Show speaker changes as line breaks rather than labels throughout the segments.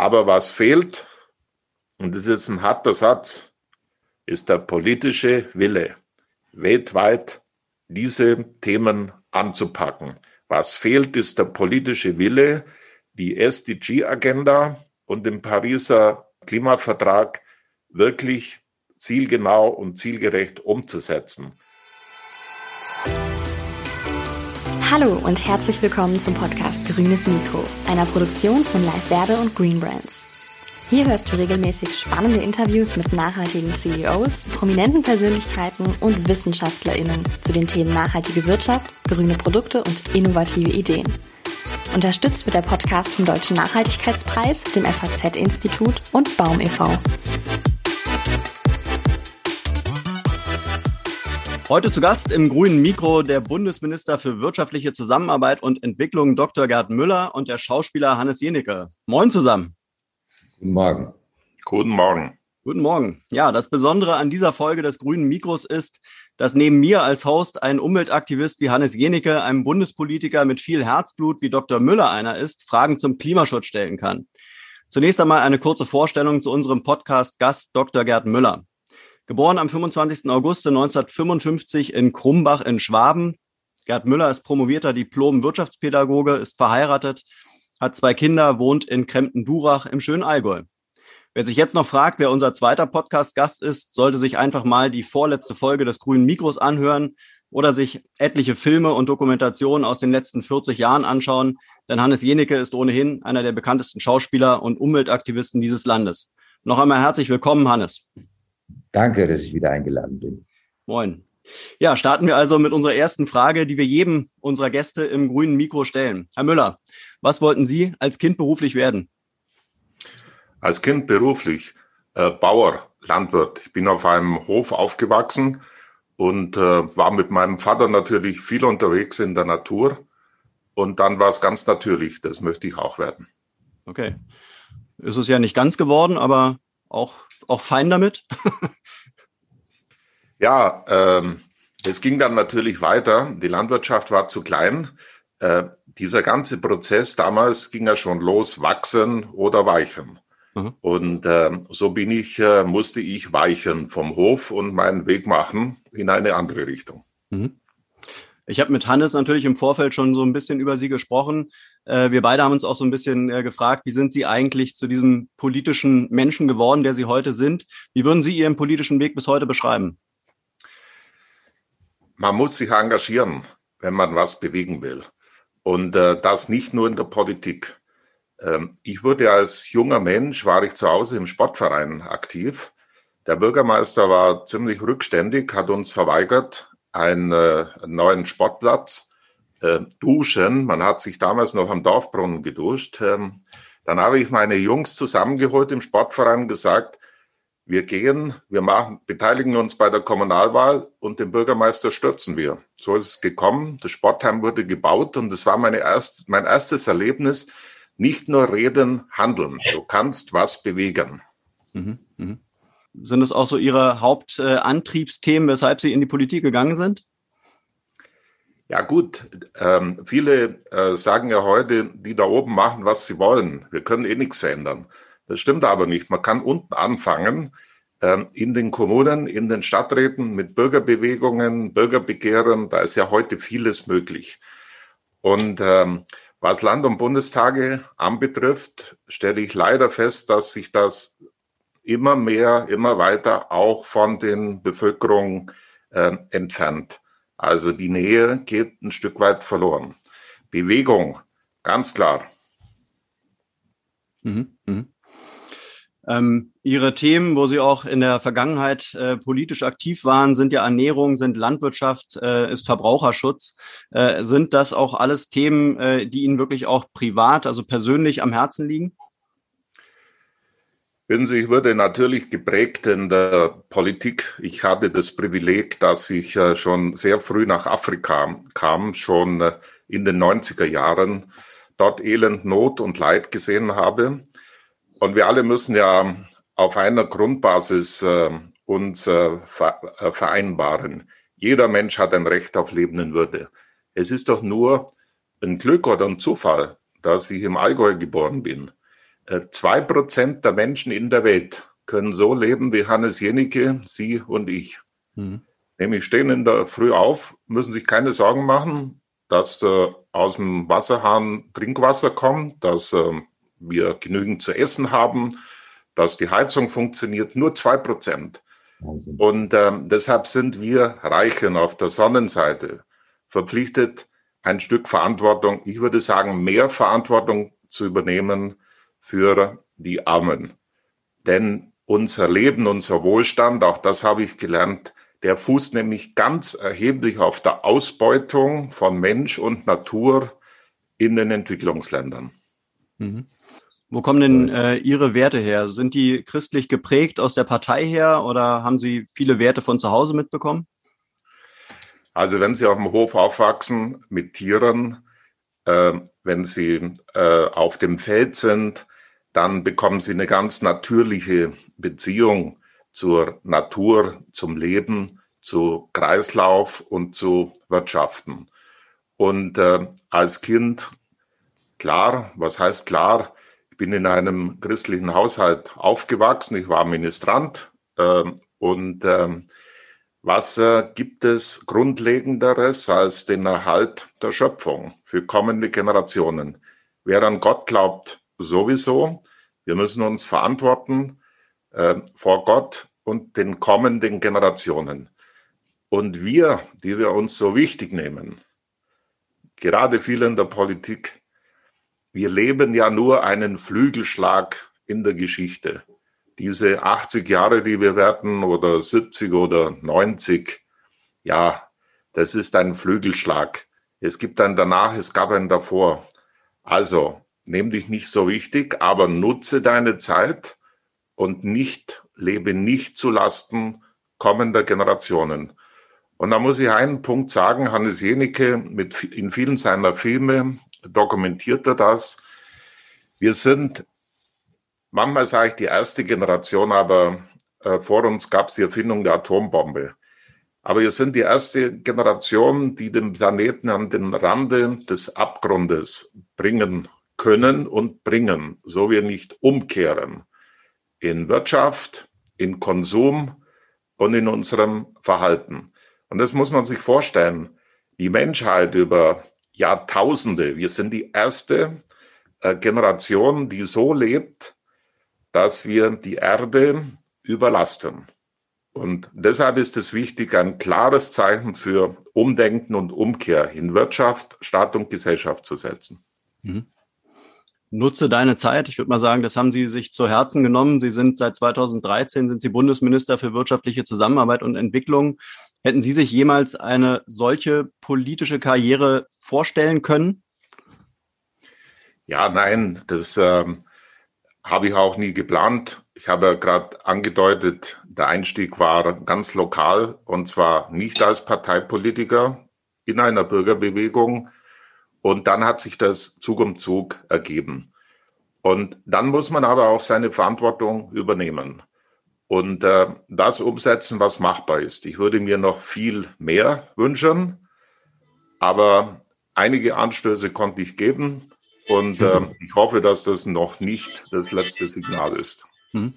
Aber was fehlt, und das ist jetzt ein harter Satz, ist der politische Wille, weltweit diese Themen anzupacken. Was fehlt, ist der politische Wille, die SDG-Agenda und den Pariser Klimavertrag wirklich zielgenau und zielgerecht umzusetzen.
Hallo und herzlich willkommen zum Podcast Grünes Mikro, einer Produktion von Live Werbe und Green Brands. Hier hörst du regelmäßig spannende Interviews mit nachhaltigen CEOs, prominenten Persönlichkeiten und WissenschaftlerInnen zu den Themen nachhaltige Wirtschaft, grüne Produkte und innovative Ideen. Unterstützt wird der Podcast vom Deutschen Nachhaltigkeitspreis, dem FAZ-Institut und Baum e.V.
Heute zu Gast im grünen Mikro der Bundesminister für wirtschaftliche Zusammenarbeit und Entwicklung Dr. Gerd Müller und der Schauspieler Hannes Jenecke. Moin zusammen.
Guten Morgen.
Guten Morgen.
Guten Morgen. Ja, das Besondere an dieser Folge des grünen Mikros ist, dass neben mir als Host ein Umweltaktivist wie Hannes Jenecke, einem Bundespolitiker mit viel Herzblut wie Dr. Müller einer ist, Fragen zum Klimaschutz stellen kann. Zunächst einmal eine kurze Vorstellung zu unserem Podcast-Gast Dr. Gerd Müller. Geboren am 25. August 1955 in Krumbach in Schwaben. Gerd Müller ist promovierter Diplom-Wirtschaftspädagoge, ist verheiratet, hat zwei Kinder, wohnt in Krempen-Durach im schönen Allgäu. Wer sich jetzt noch fragt, wer unser zweiter Podcast-Gast ist, sollte sich einfach mal die vorletzte Folge des grünen Mikros anhören oder sich etliche Filme und Dokumentationen aus den letzten 40 Jahren anschauen, denn Hannes Jenecke ist ohnehin einer der bekanntesten Schauspieler und Umweltaktivisten dieses Landes. Noch einmal herzlich willkommen, Hannes.
Danke, dass ich wieder eingeladen bin.
Moin. Ja, starten wir also mit unserer ersten Frage, die wir jedem unserer Gäste im grünen Mikro stellen. Herr Müller, was wollten Sie als Kind beruflich werden?
Als Kind beruflich äh, Bauer, Landwirt. Ich bin auf einem Hof aufgewachsen und äh, war mit meinem Vater natürlich viel unterwegs in der Natur. Und dann war es ganz natürlich, das möchte ich auch werden.
Okay. Ist es ja nicht ganz geworden, aber auch, auch fein damit?
ja, ähm, es ging dann natürlich weiter. Die Landwirtschaft war zu klein. Äh, dieser ganze Prozess damals ging ja schon los, wachsen oder weichen. Mhm. Und äh, so bin ich, äh, musste ich weichen vom Hof und meinen Weg machen in eine andere Richtung. Mhm.
Ich habe mit Hannes natürlich im Vorfeld schon so ein bisschen über Sie gesprochen. Äh, wir beide haben uns auch so ein bisschen äh, gefragt, wie sind Sie eigentlich zu diesem politischen Menschen geworden, der Sie heute sind? Wie würden Sie Ihren politischen Weg bis heute beschreiben?
Man muss sich engagieren, wenn man was bewegen will. Und äh, das nicht nur in der Politik. Ähm, ich wurde als junger Mensch, war ich zu Hause im Sportverein aktiv. Der Bürgermeister war ziemlich rückständig, hat uns verweigert, einen, äh, neuen Sportplatz, äh, duschen. Man hat sich damals noch am Dorfbrunnen geduscht. Ähm, dann habe ich meine Jungs zusammengeholt im Sportverein gesagt, wir gehen, wir machen, beteiligen uns bei der Kommunalwahl und den Bürgermeister stürzen wir. So ist es gekommen. Das Sportheim wurde gebaut und das war meine erst, mein erstes Erlebnis. Nicht nur reden, handeln. Du kannst was bewegen. Mhm,
mh. Sind das auch so Ihre Hauptantriebsthemen, äh, weshalb Sie in die Politik gegangen sind?
Ja gut, ähm, viele äh, sagen ja heute, die da oben machen, was sie wollen. Wir können eh nichts verändern. Das stimmt aber nicht. Man kann unten anfangen, ähm, in den Kommunen, in den Stadträten mit Bürgerbewegungen, Bürgerbegehren. Da ist ja heute vieles möglich. Und ähm, was Land- und Bundestage anbetrifft, stelle ich leider fest, dass sich das immer mehr, immer weiter auch von den Bevölkerungen äh, entfernt. Also die Nähe geht ein Stück weit verloren. Bewegung, ganz klar.
Mhm, mh. Ähm, ihre Themen, wo Sie auch in der Vergangenheit äh, politisch aktiv waren, sind ja Ernährung, sind Landwirtschaft, äh, ist Verbraucherschutz. Äh, sind das auch alles Themen, äh, die Ihnen wirklich auch privat, also persönlich am Herzen liegen?
Wissen Sie, ich wurde natürlich geprägt in der Politik. Ich hatte das Privileg, dass ich äh, schon sehr früh nach Afrika kam, schon äh, in den 90er Jahren, dort Elend, Not und Leid gesehen habe und wir alle müssen ja auf einer Grundbasis äh, uns äh, äh, vereinbaren. Jeder Mensch hat ein Recht auf Leben in Würde. Es ist doch nur ein Glück oder ein Zufall, dass ich im Allgäu geboren bin. Äh, zwei Prozent der Menschen in der Welt können so leben wie Hannes Jenicke, Sie und ich. Mhm. Nämlich stehen in der Früh auf, müssen sich keine Sorgen machen, dass äh, aus dem Wasserhahn Trinkwasser kommt, dass äh, wir genügend zu essen haben, dass die Heizung funktioniert. Nur zwei Prozent. Und äh, deshalb sind wir Reichen auf der Sonnenseite verpflichtet, ein Stück Verantwortung, ich würde sagen, mehr Verantwortung zu übernehmen für die Armen. Denn unser Leben, unser Wohlstand, auch das habe ich gelernt, der fußt nämlich ganz erheblich auf der Ausbeutung von Mensch und Natur in den Entwicklungsländern.
Mhm. Wo kommen denn äh, Ihre Werte her? Sind die christlich geprägt aus der Partei her oder haben Sie viele Werte von zu Hause mitbekommen?
Also wenn Sie auf dem Hof aufwachsen mit Tieren, äh, wenn Sie äh, auf dem Feld sind, dann bekommen Sie eine ganz natürliche Beziehung zur Natur, zum Leben, zu Kreislauf und zu Wirtschaften. Und äh, als Kind, klar, was heißt klar? Bin in einem christlichen Haushalt aufgewachsen, ich war Ministrant äh, und äh, was äh, gibt es Grundlegenderes als den Erhalt der Schöpfung für kommende Generationen? Wer an Gott glaubt, sowieso. Wir müssen uns verantworten äh, vor Gott und den kommenden Generationen. Und wir, die wir uns so wichtig nehmen, gerade viele in der Politik, wir leben ja nur einen Flügelschlag in der Geschichte diese 80 Jahre, die wir werden, oder 70 oder 90, ja, das ist ein Flügelschlag. Es gibt einen danach, es gab einen davor. Also, nimm dich nicht so wichtig, aber nutze deine Zeit und nicht, lebe nicht zu Lasten kommender Generationen. Und da muss ich einen Punkt sagen, Hannes Jenicke mit, in vielen seiner Filme dokumentiert er das. Wir sind manchmal sage ich die erste Generation, aber äh, vor uns gab es die Erfindung der Atombombe. Aber wir sind die erste Generation, die den Planeten an den Rande des Abgrundes bringen können und bringen, so wir nicht umkehren. In Wirtschaft, in Konsum und in unserem Verhalten. Und das muss man sich vorstellen. Die Menschheit über Jahrtausende, wir sind die erste äh, Generation, die so lebt, dass wir die Erde überlasten. Und deshalb ist es wichtig, ein klares Zeichen für Umdenken und Umkehr in Wirtschaft, Staat und Gesellschaft zu setzen. Mhm.
Nutze deine Zeit. Ich würde mal sagen, das haben Sie sich zu Herzen genommen. Sie sind seit 2013 sind Sie Bundesminister für wirtschaftliche Zusammenarbeit und Entwicklung. Hätten Sie sich jemals eine solche politische Karriere vorstellen können?
Ja, nein, das ähm, habe ich auch nie geplant. Ich habe ja gerade angedeutet, der Einstieg war ganz lokal und zwar nicht als Parteipolitiker in einer Bürgerbewegung. Und dann hat sich das Zug um Zug ergeben. Und dann muss man aber auch seine Verantwortung übernehmen und äh, das umsetzen, was machbar ist. Ich würde mir noch viel mehr wünschen, aber einige Anstöße konnte ich geben. Und äh, ich hoffe, dass das noch nicht das letzte Signal ist.
Hm.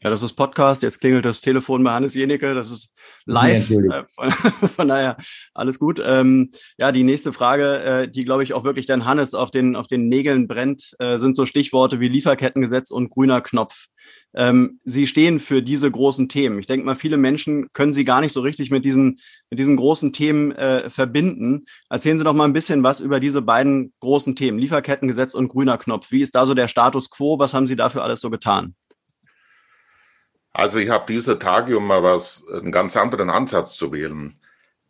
Ja, das ist Podcast. Jetzt klingelt das Telefon bei Hannes Jenicke. Das ist live. Ja, äh, von, von, daher alles gut. Ähm, ja, die nächste Frage, äh, die glaube ich auch wirklich dann Hannes auf den, auf den Nägeln brennt, äh, sind so Stichworte wie Lieferkettengesetz und grüner Knopf. Ähm, Sie stehen für diese großen Themen. Ich denke mal, viele Menschen können Sie gar nicht so richtig mit diesen, mit diesen großen Themen äh, verbinden. Erzählen Sie doch mal ein bisschen was über diese beiden großen Themen, Lieferkettengesetz und grüner Knopf. Wie ist da so der Status quo? Was haben Sie dafür alles so getan?
Also ich habe dieser Tage, um mal was, einen ganz anderen Ansatz zu wählen,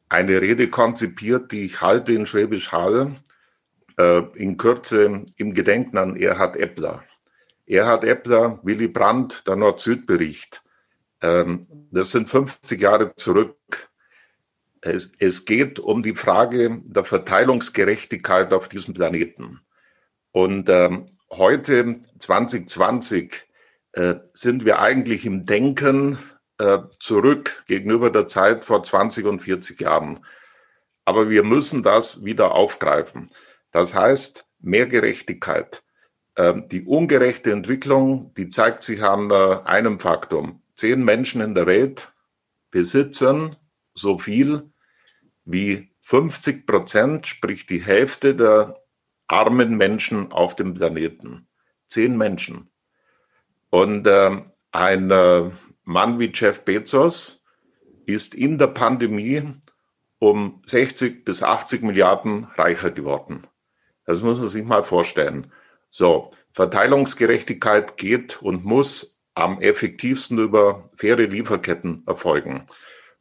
eine Rede konzipiert, die ich halte in Schwäbisch Hall, äh, in Kürze im Gedenken an Erhard Eppler. Erhard Eppler, Willy Brandt, der Nord-Süd-Bericht. Ähm, das sind 50 Jahre zurück. Es, es geht um die Frage der Verteilungsgerechtigkeit auf diesem Planeten. Und ähm, heute, 2020, äh, sind wir eigentlich im Denken äh, zurück gegenüber der Zeit vor 20 und 40 Jahren. Aber wir müssen das wieder aufgreifen. Das heißt, mehr Gerechtigkeit, Ähm, die ungerechte Entwicklung, die zeigt sich an äh, einem Faktor. Zehn Menschen in der Welt besitzen so viel wie 50 Prozent, sprich die Hälfte der armen Menschen auf dem Planeten. Zehn Menschen. Und äh, ein äh, Mann wie Jeff Bezos ist in der Pandemie um 60 bis 80 Milliarden reicher geworden. Das muss man sich mal vorstellen. So, Verteilungsgerechtigkeit geht und muss am effektivsten über faire Lieferketten erfolgen.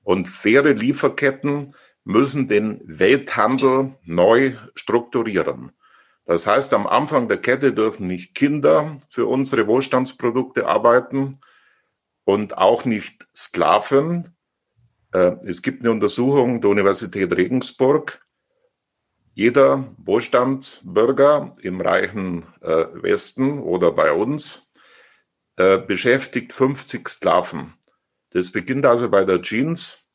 Und faire Lieferketten müssen den Welthandel neu strukturieren. Das heißt, am Anfang der Kette dürfen nicht Kinder für unsere Wohlstandsprodukte arbeiten und auch nicht Sklaven. Äh, es gibt eine Untersuchung der Universität Regensburg, jeder Wohlstandsbürger im reichen äh, Westen oder bei uns äh, beschäftigt 50 Sklaven. Das beginnt also bei der Jeans.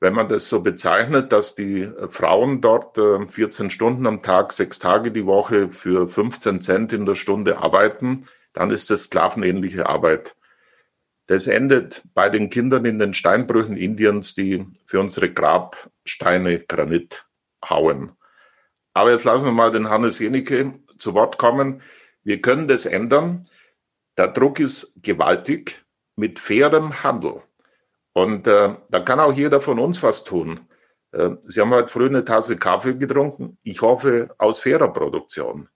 Wenn man das so bezeichnet, dass die äh, Frauen dort äh, 14 Stunden am Tag, sechs Tage die Woche für 15 Cent in der Stunde arbeiten, dann ist das sklavenähnliche Arbeit. Das endet bei den Kindern in den Steinbrüchen Indiens, die für unsere Grabsteine Granit hauen. Aber jetzt lassen wir mal den Hannes Jenicke zu Wort kommen. Wir können das ändern. Der Druck ist gewaltig mit fairem Handel. Und äh, da kann auch jeder von uns was tun. Äh, Sie haben heute früh eine Tasse Kaffee getrunken. Ich hoffe, aus fairer Produktion.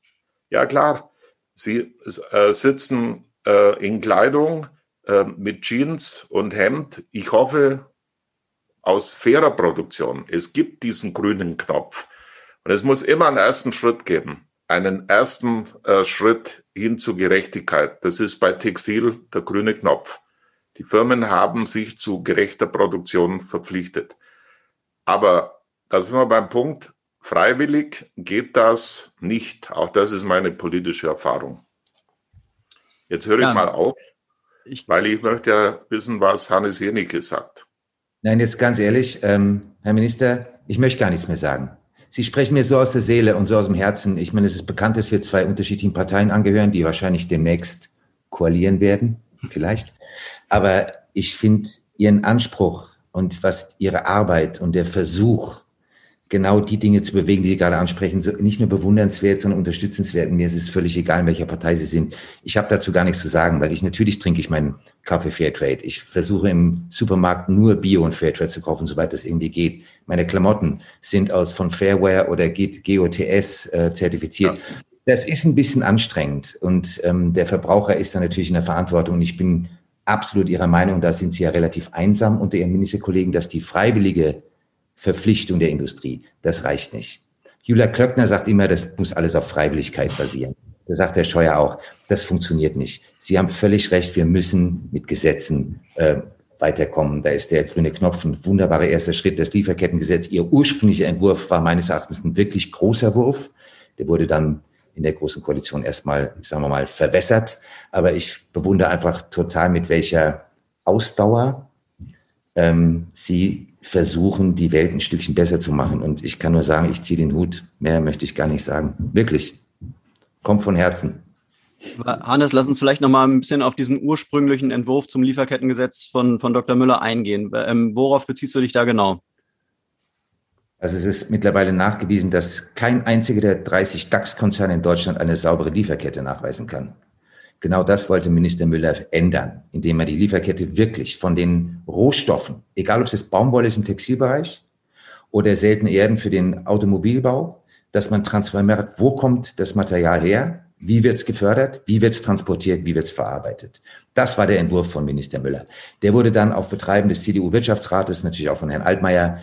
Ja, klar. Sie äh, sitzen äh, in Kleidung äh, mit Jeans und Hemd. Ich hoffe, aus fairer Produktion. Es gibt diesen grünen Knopf. Und es muss immer einen ersten Schritt geben, einen ersten äh, Schritt hin zu Gerechtigkeit. Das ist bei Textil der grüne Knopf. Die Firmen haben sich zu gerechter Produktion verpflichtet. Aber da sind wir beim Punkt, freiwillig geht das nicht. Auch das ist meine politische Erfahrung. Jetzt höre ich ja, mal auf, ich, weil ich möchte ja wissen, was Hannes Jenicke sagt.
Nein, jetzt ganz ehrlich, ähm, Herr Minister, ich möchte gar nichts mehr sagen. Sie sprechen mir so aus der Seele und so aus dem Herzen. Ich meine, es ist bekannt, dass wir zwei unterschiedlichen Parteien angehören, die wahrscheinlich demnächst koalieren werden, vielleicht. Aber ich finde Ihren Anspruch und was Ihre Arbeit und der Versuch, genau die Dinge zu bewegen, die Sie gerade ansprechen, nicht nur bewundernswert, sondern unterstützenswert. Mir ist es völlig egal, in welcher Partei Sie sind. Ich habe dazu gar nichts zu sagen, weil ich natürlich trinke ich meinen Kaffee Fairtrade. Ich versuche im Supermarkt nur Bio und Fairtrade zu kaufen, soweit das irgendwie geht. Meine Klamotten sind aus von Fairware oder GOTS äh, zertifiziert. Ja. Das ist ein bisschen anstrengend und ähm, der Verbraucher ist da natürlich in der Verantwortung. Und ich bin absolut Ihrer Meinung, da sind Sie ja relativ einsam unter Ihren Ministerkollegen, dass die freiwillige Verpflichtung der Industrie. Das reicht nicht. Julia Klöckner sagt immer, das muss alles auf Freiwilligkeit basieren. Da sagt Herr Scheuer auch, das funktioniert nicht. Sie haben völlig recht, wir müssen mit Gesetzen äh, weiterkommen. Da ist der grüne Knopf ein wunderbarer erster Schritt. Das Lieferkettengesetz, Ihr ursprünglicher Entwurf war meines Erachtens ein wirklich großer Wurf. Der wurde dann in der Großen Koalition erstmal, sagen wir mal, verwässert. Aber ich bewundere einfach total, mit welcher Ausdauer ähm, Sie versuchen, die Welt ein Stückchen besser zu machen. Und ich kann nur sagen, ich ziehe den Hut. Mehr möchte ich gar nicht sagen. Wirklich. Kommt von Herzen.
Hannes, lass uns vielleicht noch mal ein bisschen auf diesen ursprünglichen Entwurf zum Lieferkettengesetz von, von Dr. Müller eingehen. Ähm, worauf beziehst du dich da genau?
Also es ist mittlerweile nachgewiesen, dass kein einziger der 30 DAX-Konzerne in Deutschland eine saubere Lieferkette nachweisen kann. Genau das wollte Minister Müller ändern, indem er die Lieferkette wirklich von den Rohstoffen, egal ob es jetzt Baumwolle ist im Textilbereich oder seltene Erden für den Automobilbau, dass man transformiert, wo kommt das Material her, wie wird es gefördert, wie wird es transportiert, wie wird es verarbeitet. Das war der Entwurf von Minister Müller. Der wurde dann auf Betreiben des CDU-Wirtschaftsrates, natürlich auch von Herrn Altmaier,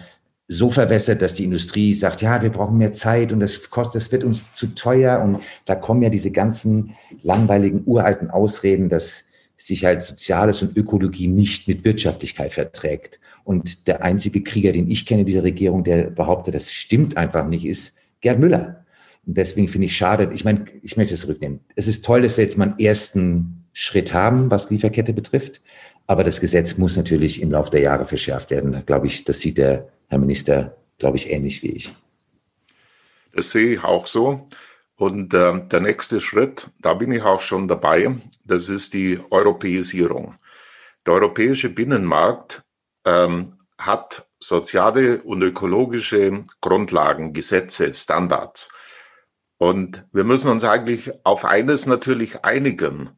so verwässert, dass die Industrie sagt, ja, wir brauchen mehr Zeit und das kostet, das wird uns zu teuer und da kommen ja diese ganzen langweiligen uralten Ausreden, dass sich halt Soziales und Ökologie nicht mit Wirtschaftlichkeit verträgt. Und der einzige Krieger, den ich kenne, dieser Regierung, der behauptet, das stimmt einfach nicht, ist Gerd Müller. Und deswegen finde ich schade, ich meine, ich möchte es zurücknehmen. Es ist toll, dass wir jetzt mal einen ersten Schritt haben, was Lieferkette betrifft. Aber das Gesetz muss natürlich im Laufe der Jahre verschärft werden. Da glaube ich, das sieht der Herr Minister, glaube ich, ähnlich wie ich.
Das sehe ich auch so. Und äh, der nächste Schritt, da bin ich auch schon dabei, das ist die Europäisierung. Der europäische Binnenmarkt ähm, hat soziale und ökologische Grundlagen, Gesetze, Standards. Und wir müssen uns eigentlich auf eines natürlich einigen.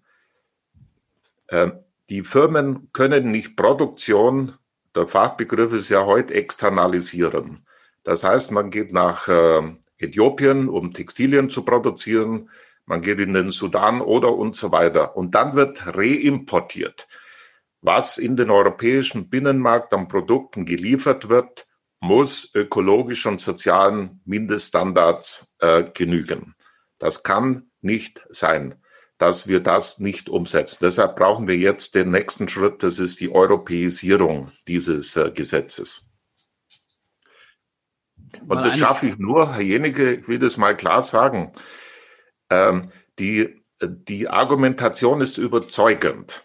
Äh, die Firmen können nicht Produktion, der Fachbegriff ist ja heute externalisieren. Das heißt, man geht nach äh, Äthiopien, um Textilien zu produzieren, man geht in den Sudan oder und so weiter. Und dann wird reimportiert. Was in den europäischen Binnenmarkt an Produkten geliefert wird, muss ökologisch und sozialen Mindeststandards äh, genügen. Das kann nicht sein, dass wir das nicht umsetzen. Deshalb brauchen wir jetzt den nächsten Schritt, das ist die Europäisierung dieses äh, Gesetzes. Und das schaffe ich nur, Herr Jenige, ich will das mal klar sagen. Ähm, die, die Argumentation ist überzeugend,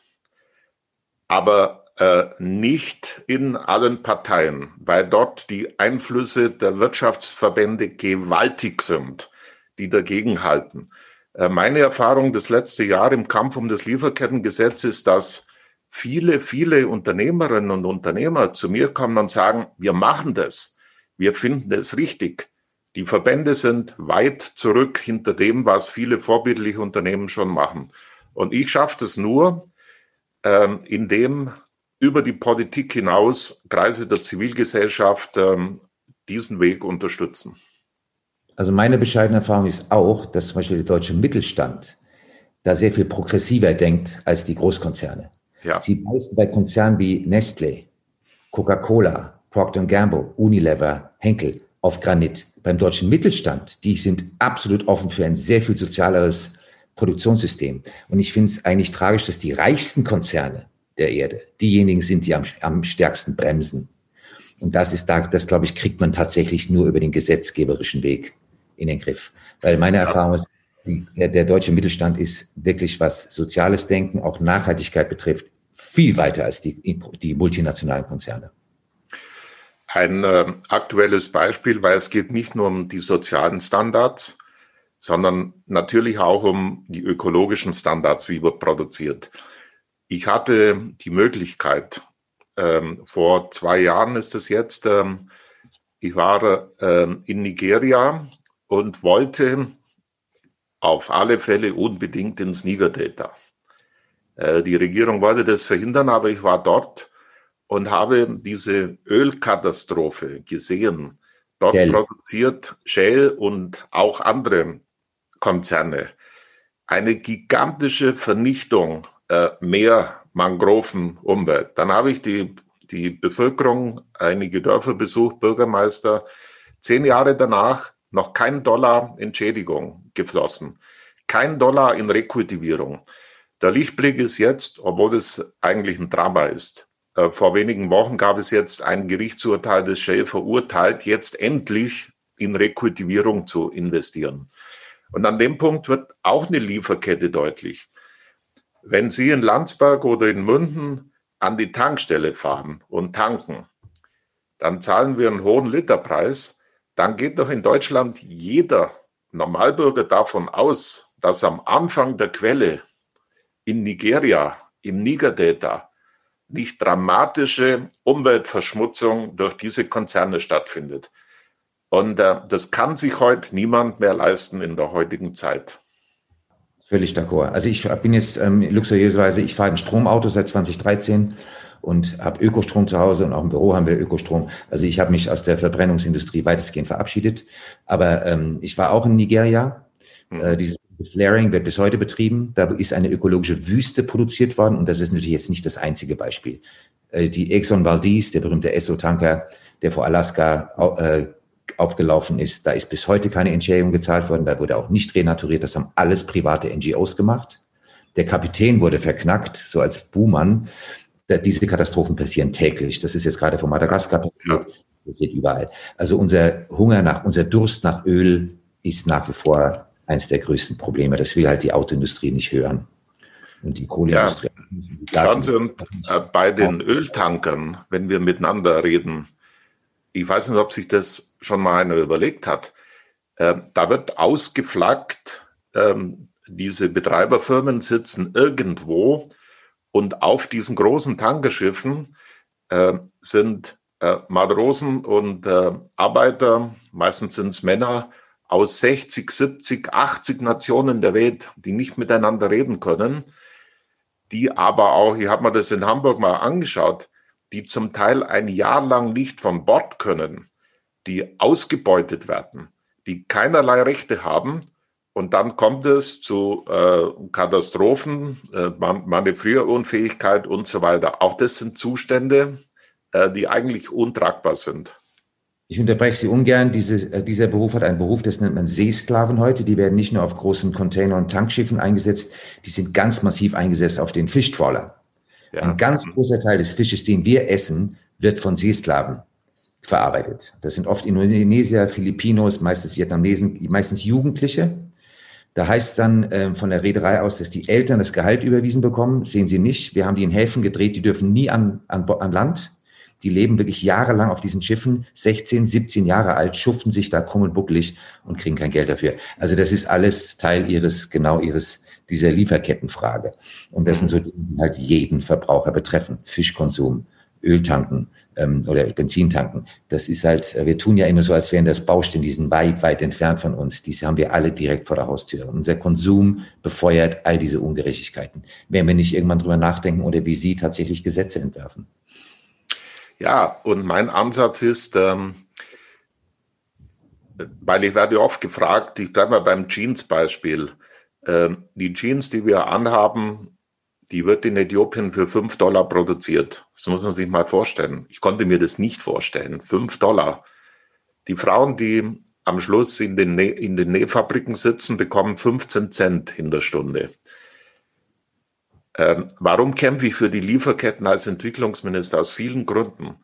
aber äh, nicht in allen Parteien, weil dort die Einflüsse der Wirtschaftsverbände gewaltig sind, die dagegenhalten. Äh, meine Erfahrung das letzte Jahr im Kampf um das Lieferkettengesetz ist, dass viele, viele Unternehmerinnen und Unternehmer zu mir kommen und sagen, wir machen das wir finden es richtig. Die Verbände sind weit zurück hinter dem, was viele vorbildliche Unternehmen schon machen. Und ich schaffe es nur, ähm, indem über die Politik hinaus Kreise der Zivilgesellschaft ähm, diesen Weg unterstützen.
Also meine bescheidene Erfahrung ist auch, dass zum Beispiel der deutsche Mittelstand da sehr viel progressiver denkt als die Großkonzerne. Ja. Sie beißen bei Konzernen wie Nestle, Coca-Cola, Procter Gamble, Unilever, Henkel auf Granit. Beim deutschen Mittelstand, die sind absolut offen für ein sehr viel sozialeres Produktionssystem. Und ich finde es eigentlich tragisch, dass die reichsten Konzerne der Erde diejenigen sind, die am, am stärksten bremsen. Und das ist da, das glaube ich, kriegt man tatsächlich nur über den gesetzgeberischen Weg in den Griff. Weil meine Erfahrung ist, die, der, der deutsche Mittelstand ist wirklich, was soziales Denken, auch Nachhaltigkeit betrifft, viel weiter als die, die multinationalen Konzerne
ein äh, aktuelles Beispiel, weil es geht nicht nur um die sozialen Standards, sondern natürlich auch um die ökologischen Standards, wie wird produziert. Ich hatte die Möglichkeit, ähm, vor zwei Jahren ist es jetzt, ähm, ich war ähm, in Nigeria und wollte auf alle Fälle unbedingt ins Niger Delta. Äh, die Regierung wollte das verhindern, aber ich war dort und habe diese Ölkatastrophe gesehen. Dort Shell. produziert Shell und auch andere Konzerne eine gigantische Vernichtung äh, mehr Mangrovenumwelt. Dann habe ich die, die Bevölkerung, einige Dörfer besucht, Bürgermeister, zehn Jahre danach noch kein Dollar Entschädigung geflossen, kein Dollar in Rekultivierung. Der Lichtblick ist jetzt, obwohl es eigentlich ein Drama ist, äh, vor wenigen Wochen gab es jetzt ein Gerichtsurteil, das Shell verurteilt, jetzt endlich in Rekultivierung zu investieren. Und an dem Punkt wird auch eine Lieferkette deutlich. Wenn Sie in Landsberg oder in Münden an die Tankstelle fahren und tanken, dann zahlen wir einen hohen Literpreis. Dann geht doch in Deutschland jeder Normalbürger davon aus, dass am Anfang der Quelle in Nigeria, im Niger-Delta, nicht dramatische Umweltverschmutzung durch diese Konzerne stattfindet. Und äh, das kann sich heute niemand mehr leisten in der heutigen Zeit.
Völlig d'accord. Also ich bin jetzt ähm, luxuriöserweise, ich fahre ein Stromauto seit 2013 und habe Ökostrom zu Hause und auch im Büro haben wir Ökostrom. Also ich habe mich aus der Verbrennungsindustrie weitestgehend verabschiedet. Aber ähm, ich war auch in Nigeria. Mhm. Äh, dieses Flaring wird bis heute betrieben. Da ist eine ökologische Wüste produziert worden und das ist natürlich jetzt nicht das einzige Beispiel. Äh, die Exxon Valdez, der berühmte Esso-Tanker, der vor Alaska äh, aufgelaufen ist, da ist bis heute keine Entschädigung gezahlt worden. Da wurde auch nicht renaturiert. Das haben alles private NGOs gemacht. Der Kapitän wurde verknackt, so als Buhmann. Diese Katastrophen passieren täglich. Das ist jetzt gerade von Madagaskar passiert. Das geht überall. Also unser Hunger nach, unser Durst nach Öl ist nach wie vor eines der größten Probleme. Das will halt die Autoindustrie nicht hören.
Und die Kohleindustrie. Ja. Schauen Sie, äh, bei den Öltankern, wenn wir miteinander reden, ich weiß nicht, ob sich das schon mal einer überlegt hat. Äh, da wird ausgeflaggt, ähm, diese Betreiberfirmen sitzen irgendwo und auf diesen großen Tankerschiffen äh, sind äh, Matrosen und äh, Arbeiter, meistens sind es Männer, aus 60, 70, 80 Nationen der Welt, die nicht miteinander reden können, die aber auch, ich habe mir das in Hamburg mal angeschaut, die zum Teil ein Jahr lang nicht von Bord können, die ausgebeutet werden, die keinerlei Rechte haben. Und dann kommt es zu äh, Katastrophen, äh, Manövrierunfähigkeit und so weiter. Auch das sind Zustände, äh, die eigentlich untragbar sind.
Ich unterbreche Sie ungern. Diese, äh, dieser Beruf hat einen Beruf, das nennt man Seesklaven heute. Die werden nicht nur auf großen Container- und Tankschiffen eingesetzt, die sind ganz massiv eingesetzt auf den Fischtrawlern. Ja. Ein ganz großer Teil des Fisches, den wir essen, wird von Seesklaven verarbeitet. Das sind oft Indonesier, Filipinos, meistens Vietnamesen, meistens Jugendliche. Da heißt dann äh, von der Reederei aus, dass die Eltern das Gehalt überwiesen bekommen. Sehen Sie nicht. Wir haben die in Häfen gedreht, die dürfen nie an, an, an Land. Die leben wirklich jahrelang auf diesen Schiffen, 16, 17 Jahre alt, schuften sich da krumm und bucklig und kriegen kein Geld dafür. Also das ist alles Teil ihres, genau ihres, dieser Lieferkettenfrage. Und das sind so Dinge, die halt jeden Verbraucher betreffen. Fischkonsum, Öltanken, ähm, oder Benzintanken. Das ist halt, wir tun ja immer so, als wären das Baustellen, die sind weit, weit entfernt von uns. Diese haben wir alle direkt vor der Haustür. Unser Konsum befeuert all diese Ungerechtigkeiten. Wenn wir nicht irgendwann drüber nachdenken oder wie Sie tatsächlich Gesetze entwerfen.
Ja, und mein Ansatz ist, ähm, weil ich werde oft gefragt, ich bleibe mal beim Jeans-Beispiel. Ähm, die Jeans, die wir anhaben, die wird in Äthiopien für fünf Dollar produziert. Das muss man sich mal vorstellen. Ich konnte mir das nicht vorstellen. Fünf Dollar. Die Frauen, die am Schluss in den, Nä in den Nähfabriken sitzen, bekommen 15 Cent in der Stunde. Ähm, warum kämpfe ich für die Lieferketten als Entwicklungsminister? Aus vielen Gründen.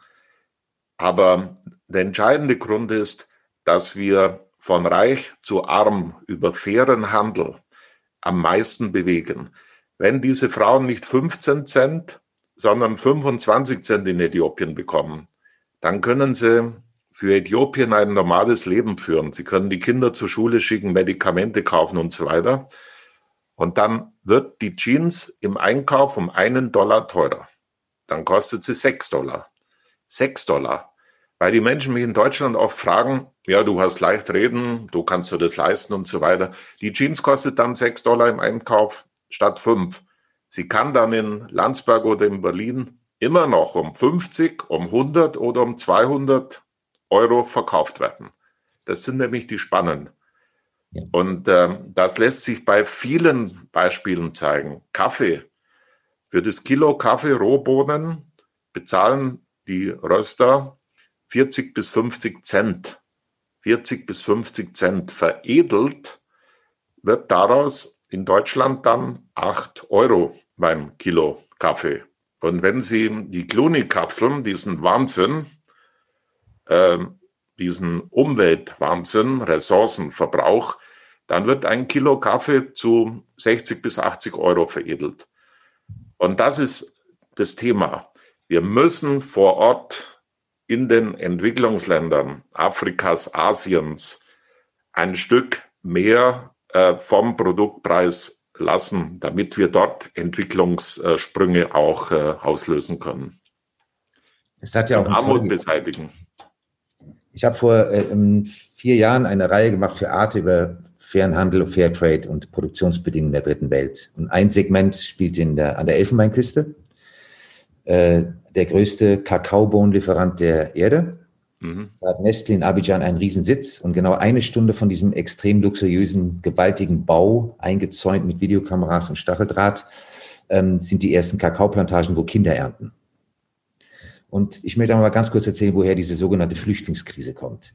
Aber der entscheidende Grund ist, dass wir von reich zu arm über fairen Handel am meisten bewegen. Wenn diese Frauen nicht 15 Cent, sondern 25 Cent in Äthiopien bekommen, dann können sie für Äthiopien ein normales Leben führen. Sie können die Kinder zur Schule schicken, Medikamente kaufen und so weiter. Und dann wird die Jeans im Einkauf um einen Dollar teurer. Dann kostet sie sechs Dollar. Sechs Dollar. Weil die Menschen mich in Deutschland oft fragen, ja, du hast leicht reden, du kannst dir das leisten und so weiter. Die Jeans kostet dann sechs Dollar im Einkauf statt fünf. Sie kann dann in Landsberg oder in Berlin immer noch um 50, um 100 oder um 200 Euro verkauft werden. Das sind nämlich die Spannen. Und äh, das lässt sich bei vielen Beispielen zeigen. Kaffee. Für das Kilo Kaffee Rohbohnen bezahlen die Röster 40 bis 50 Cent. 40 bis 50 Cent veredelt wird daraus in Deutschland dann 8 Euro beim Kilo Kaffee. Und wenn Sie die Clooney-Kapseln, diesen Wahnsinn, äh, diesen Umweltwahnsinn, Ressourcenverbrauch, dann wird ein Kilo Kaffee zu 60 bis 80 Euro veredelt. Und das ist das Thema. Wir müssen vor Ort in den Entwicklungsländern Afrikas, Asiens ein Stück mehr äh, vom Produktpreis lassen, damit wir dort Entwicklungssprünge auch äh, auslösen können.
Es hat ja auch
Armut beseitigen.
Ich habe vor äh, vier Jahren eine Reihe gemacht für Arte über fairen Handel, Fairtrade und Produktionsbedingungen der dritten Welt. Und ein Segment spielt in der, an der Elfenbeinküste. Äh, der größte Kakaobohnenlieferant der Erde. Mhm. Da hat Nestle in Abidjan einen Riesensitz und genau eine Stunde von diesem extrem luxuriösen, gewaltigen Bau, eingezäunt mit Videokameras und Stacheldraht, ähm, sind die ersten Kakaoplantagen, wo Kinder ernten. Und ich möchte mal ganz kurz erzählen, woher diese sogenannte Flüchtlingskrise kommt.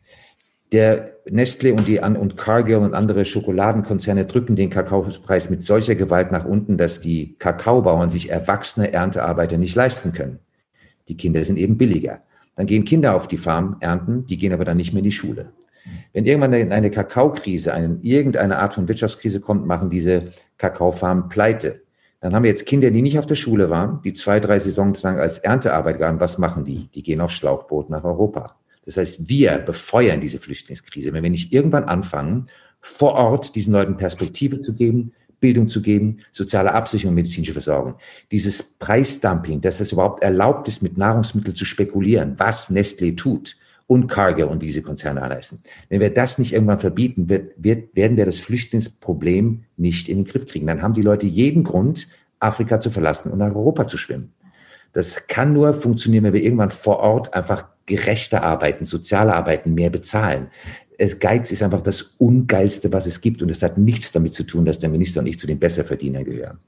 Der Nestle und die und Cargill und andere Schokoladenkonzerne drücken den Kakaopreis mit solcher Gewalt nach unten, dass die Kakaobauern sich erwachsene Erntearbeiter nicht leisten können. Die Kinder sind eben billiger. Dann gehen Kinder auf die Farm ernten, die gehen aber dann nicht mehr in die Schule. Wenn irgendwann eine Kakaokrise, eine, irgendeine Art von Wirtschaftskrise kommt, machen diese Kakaofarmen pleite. Dann haben wir jetzt Kinder, die nicht auf der Schule waren, die zwei, drei Saisons lang als Erntearbeit waren. Was machen die? Die gehen auf Schlauchboot nach Europa. Das heißt, wir befeuern diese Flüchtlingskrise. Wenn wir nicht irgendwann anfangen, vor Ort diesen Leuten Perspektive zu geben, Bildung zu geben, soziale Absicherung, medizinische Versorgung. Dieses Preisdumping, dass es überhaupt erlaubt ist, mit Nahrungsmitteln zu spekulieren, was Nestlé tut und Cargill und diese Konzerne heißen. Wenn wir das nicht irgendwann verbieten, wird, wird, werden wir das Flüchtlingsproblem nicht in den Griff kriegen. Dann haben die Leute jeden Grund, Afrika zu verlassen und nach Europa zu schwimmen. Das kann nur funktionieren, wenn wir irgendwann vor Ort einfach gerechter arbeiten, sozialer arbeiten, mehr bezahlen es, Geiz ist einfach das Ungeilste, was es gibt. Und es hat nichts damit zu tun, dass der Minister und ich zu den Besserverdienern gehören.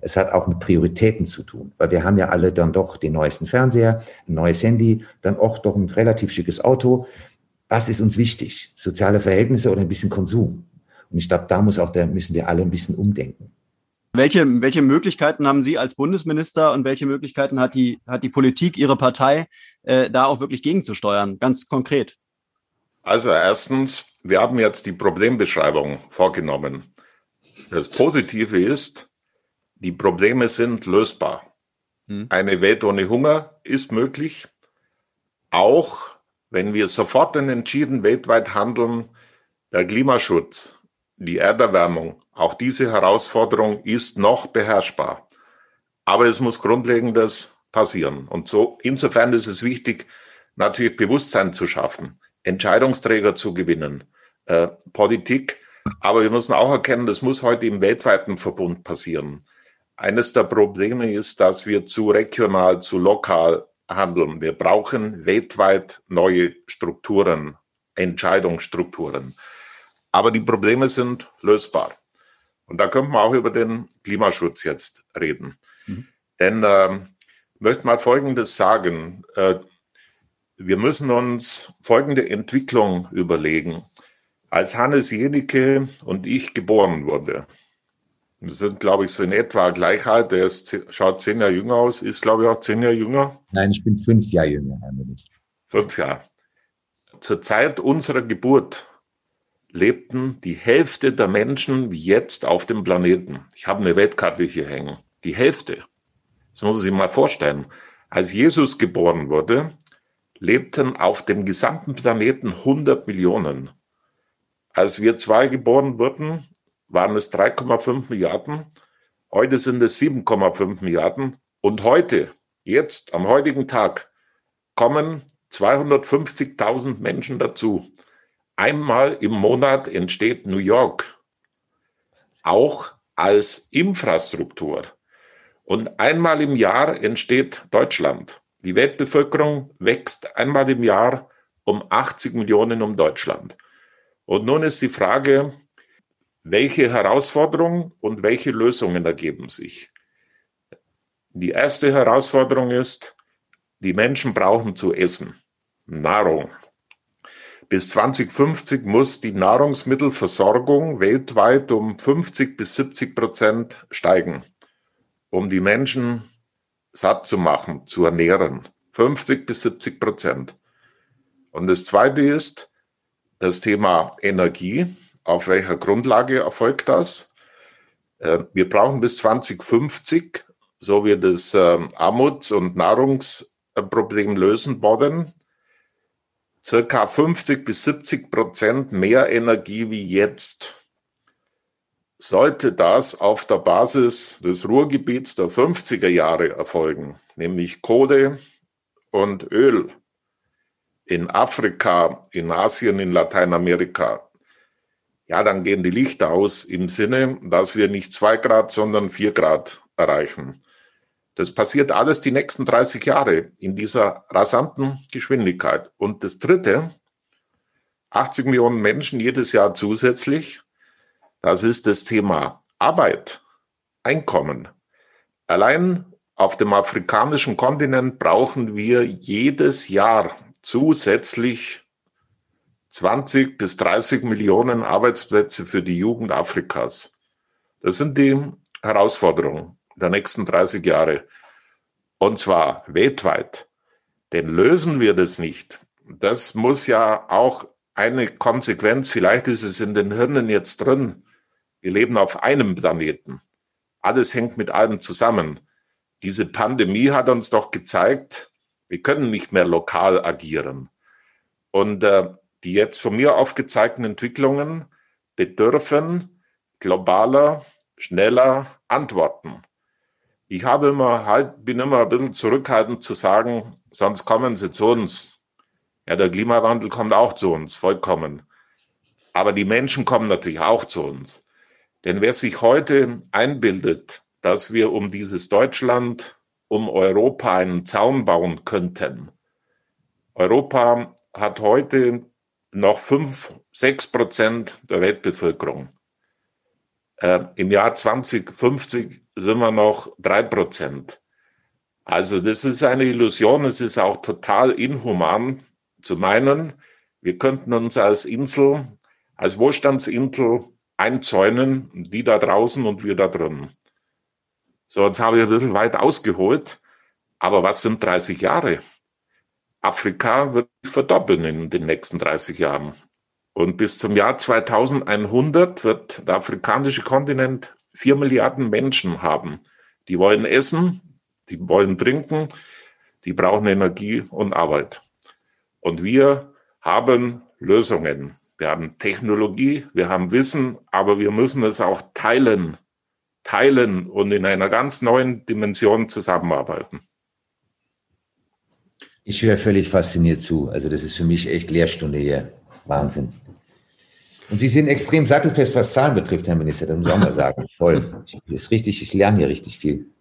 Es hat auch mit Prioritäten zu tun, weil wir haben ja alle dann doch den neuesten Fernseher, ein neues Handy, dann auch doch ein relativ schickes Auto. Was ist uns wichtig? Soziale Verhältnisse oder ein bisschen Konsum? Und ich glaube, da muss auch, da müssen wir alle ein bisschen umdenken.
Welche, welche Möglichkeiten haben Sie als Bundesminister und welche Möglichkeiten hat die, hat die Politik, Ihre Partei, äh, da auch wirklich gegenzusteuern? Ganz konkret.
Also erstens, wir haben jetzt die Problembeschreibung vorgenommen. Das Positive ist, die Probleme sind lösbar. Hm. Eine Welt ohne Hunger ist möglich, auch wenn wir sofort und entschieden weltweit handeln. Der Klimaschutz, die Erderwärmung, auch diese Herausforderung ist noch beherrschbar. Aber es muss Grundlegendes passieren. Und so, insofern ist es wichtig, natürlich Bewusstsein zu schaffen. Entscheidungsträger zu gewinnen. Äh, Politik. Aber wir müssen auch erkennen, das muss heute im weltweiten Verbund passieren. Eines der Probleme ist, dass wir zu regional, zu lokal handeln. Wir brauchen weltweit neue Strukturen, Entscheidungsstrukturen. Aber die Probleme sind lösbar. Und da könnte man auch über den Klimaschutz jetzt reden. Mhm. Denn äh, ich möchte mal Folgendes sagen. Äh, wir müssen uns folgende Entwicklung überlegen. Als Hannes Jenicke und ich geboren wurde, wir sind, glaube ich, so in etwa gleich alt. Er ist, schaut zehn Jahre jünger aus, ist, glaube ich, auch zehn Jahre jünger.
Nein, ich bin fünf Jahre jünger, Herr Minister.
Fünf Jahre. Zur Zeit unserer Geburt lebten die Hälfte der Menschen wie jetzt auf dem Planeten. Ich habe eine Weltkarte hier hängen. Die Hälfte. Das muss man sich mal vorstellen. Als Jesus geboren wurde, lebten auf dem gesamten Planeten 100 Millionen. Als wir zwei geboren wurden, waren es 3,5 Milliarden. Heute sind es 7,5 Milliarden. Und heute, jetzt, am heutigen Tag, kommen 250.000 Menschen dazu. Einmal im Monat entsteht New York, auch als Infrastruktur. Und einmal im Jahr entsteht Deutschland. Die Weltbevölkerung wächst einmal im Jahr um 80 Millionen um Deutschland. Und nun ist die Frage, welche Herausforderungen und welche Lösungen ergeben sich? Die erste Herausforderung ist, die Menschen brauchen zu essen, Nahrung. Bis 2050 muss die Nahrungsmittelversorgung weltweit um 50 bis 70 Prozent steigen, um die Menschen satt zu machen, zu ernähren. 50 bis 70 Prozent. Und das Zweite ist das Thema Energie. Auf welcher Grundlage erfolgt das? Äh, wir brauchen bis 2050, so wir das ähm, Armuts- und Nahrungsproblem lösen wollen, circa 50 bis 70 Prozent mehr Energie wie jetzt sollte das auf der Basis des Ruhrgebiets der 50er Jahre erfolgen, nämlich Kohle und Öl in Afrika, in Asien, in Lateinamerika, ja, dann gehen die Lichter aus im Sinne, dass wir nicht zwei Grad, sondern vier Grad erreichen. Das passiert alles die nächsten 30 Jahre in dieser rasanten Geschwindigkeit. Und das Dritte, 80 Millionen Menschen jedes Jahr zusätzlich das ist das Thema Arbeit, Einkommen. Allein auf dem afrikanischen Kontinent brauchen wir jedes Jahr zusätzlich 20 bis 30 Millionen Arbeitsplätze für die Jugend Afrikas. Das sind die Herausforderungen der nächsten 30 Jahre. Und zwar weltweit. Denn lösen wir das nicht. Das muss ja auch eine Konsequenz, vielleicht ist es in den Hirnen jetzt drin, wir leben auf einem Planeten. Alles hängt mit allem zusammen. Diese Pandemie hat uns doch gezeigt, wir können nicht mehr lokal agieren. Und äh, die jetzt von mir aufgezeigten Entwicklungen bedürfen globaler, schneller Antworten. Ich habe immer halt, bin immer ein bisschen zurückhaltend zu sagen, sonst kommen sie zu uns. Ja, der Klimawandel kommt auch zu uns, vollkommen. Aber die Menschen kommen natürlich auch zu uns. Denn wer sich heute einbildet, dass wir um dieses Deutschland, um Europa einen Zaun bauen könnten. Europa hat heute noch fünf, sechs Prozent der Weltbevölkerung. Äh, Im Jahr 2050 sind wir noch drei Prozent. Also das ist eine Illusion. Es ist auch total inhuman zu meinen, wir könnten uns als Insel, als Wohlstandsinsel einzäunen, die da draußen und wir da drin. So, jetzt habe ich ein bisschen weit ausgeholt. Aber was sind 30 Jahre? Afrika wird verdoppeln in den nächsten 30 Jahren. Und bis zum Jahr 2100 wird der afrikanische Kontinent vier Milliarden Menschen haben. Die wollen essen, die wollen trinken, die brauchen Energie und Arbeit. Und wir haben Lösungen. Wir haben Technologie, wir haben Wissen, aber wir müssen es auch teilen, teilen und in einer ganz neuen Dimension zusammenarbeiten.
Ich höre völlig fasziniert zu. Also das ist für mich echt Lehrstunde hier. Wahnsinn. Und Sie sind extrem sattelfest, was Zahlen betrifft, Herr Minister. Das muss ich auch mal sagen. Toll. Ist richtig, ich lerne hier richtig viel.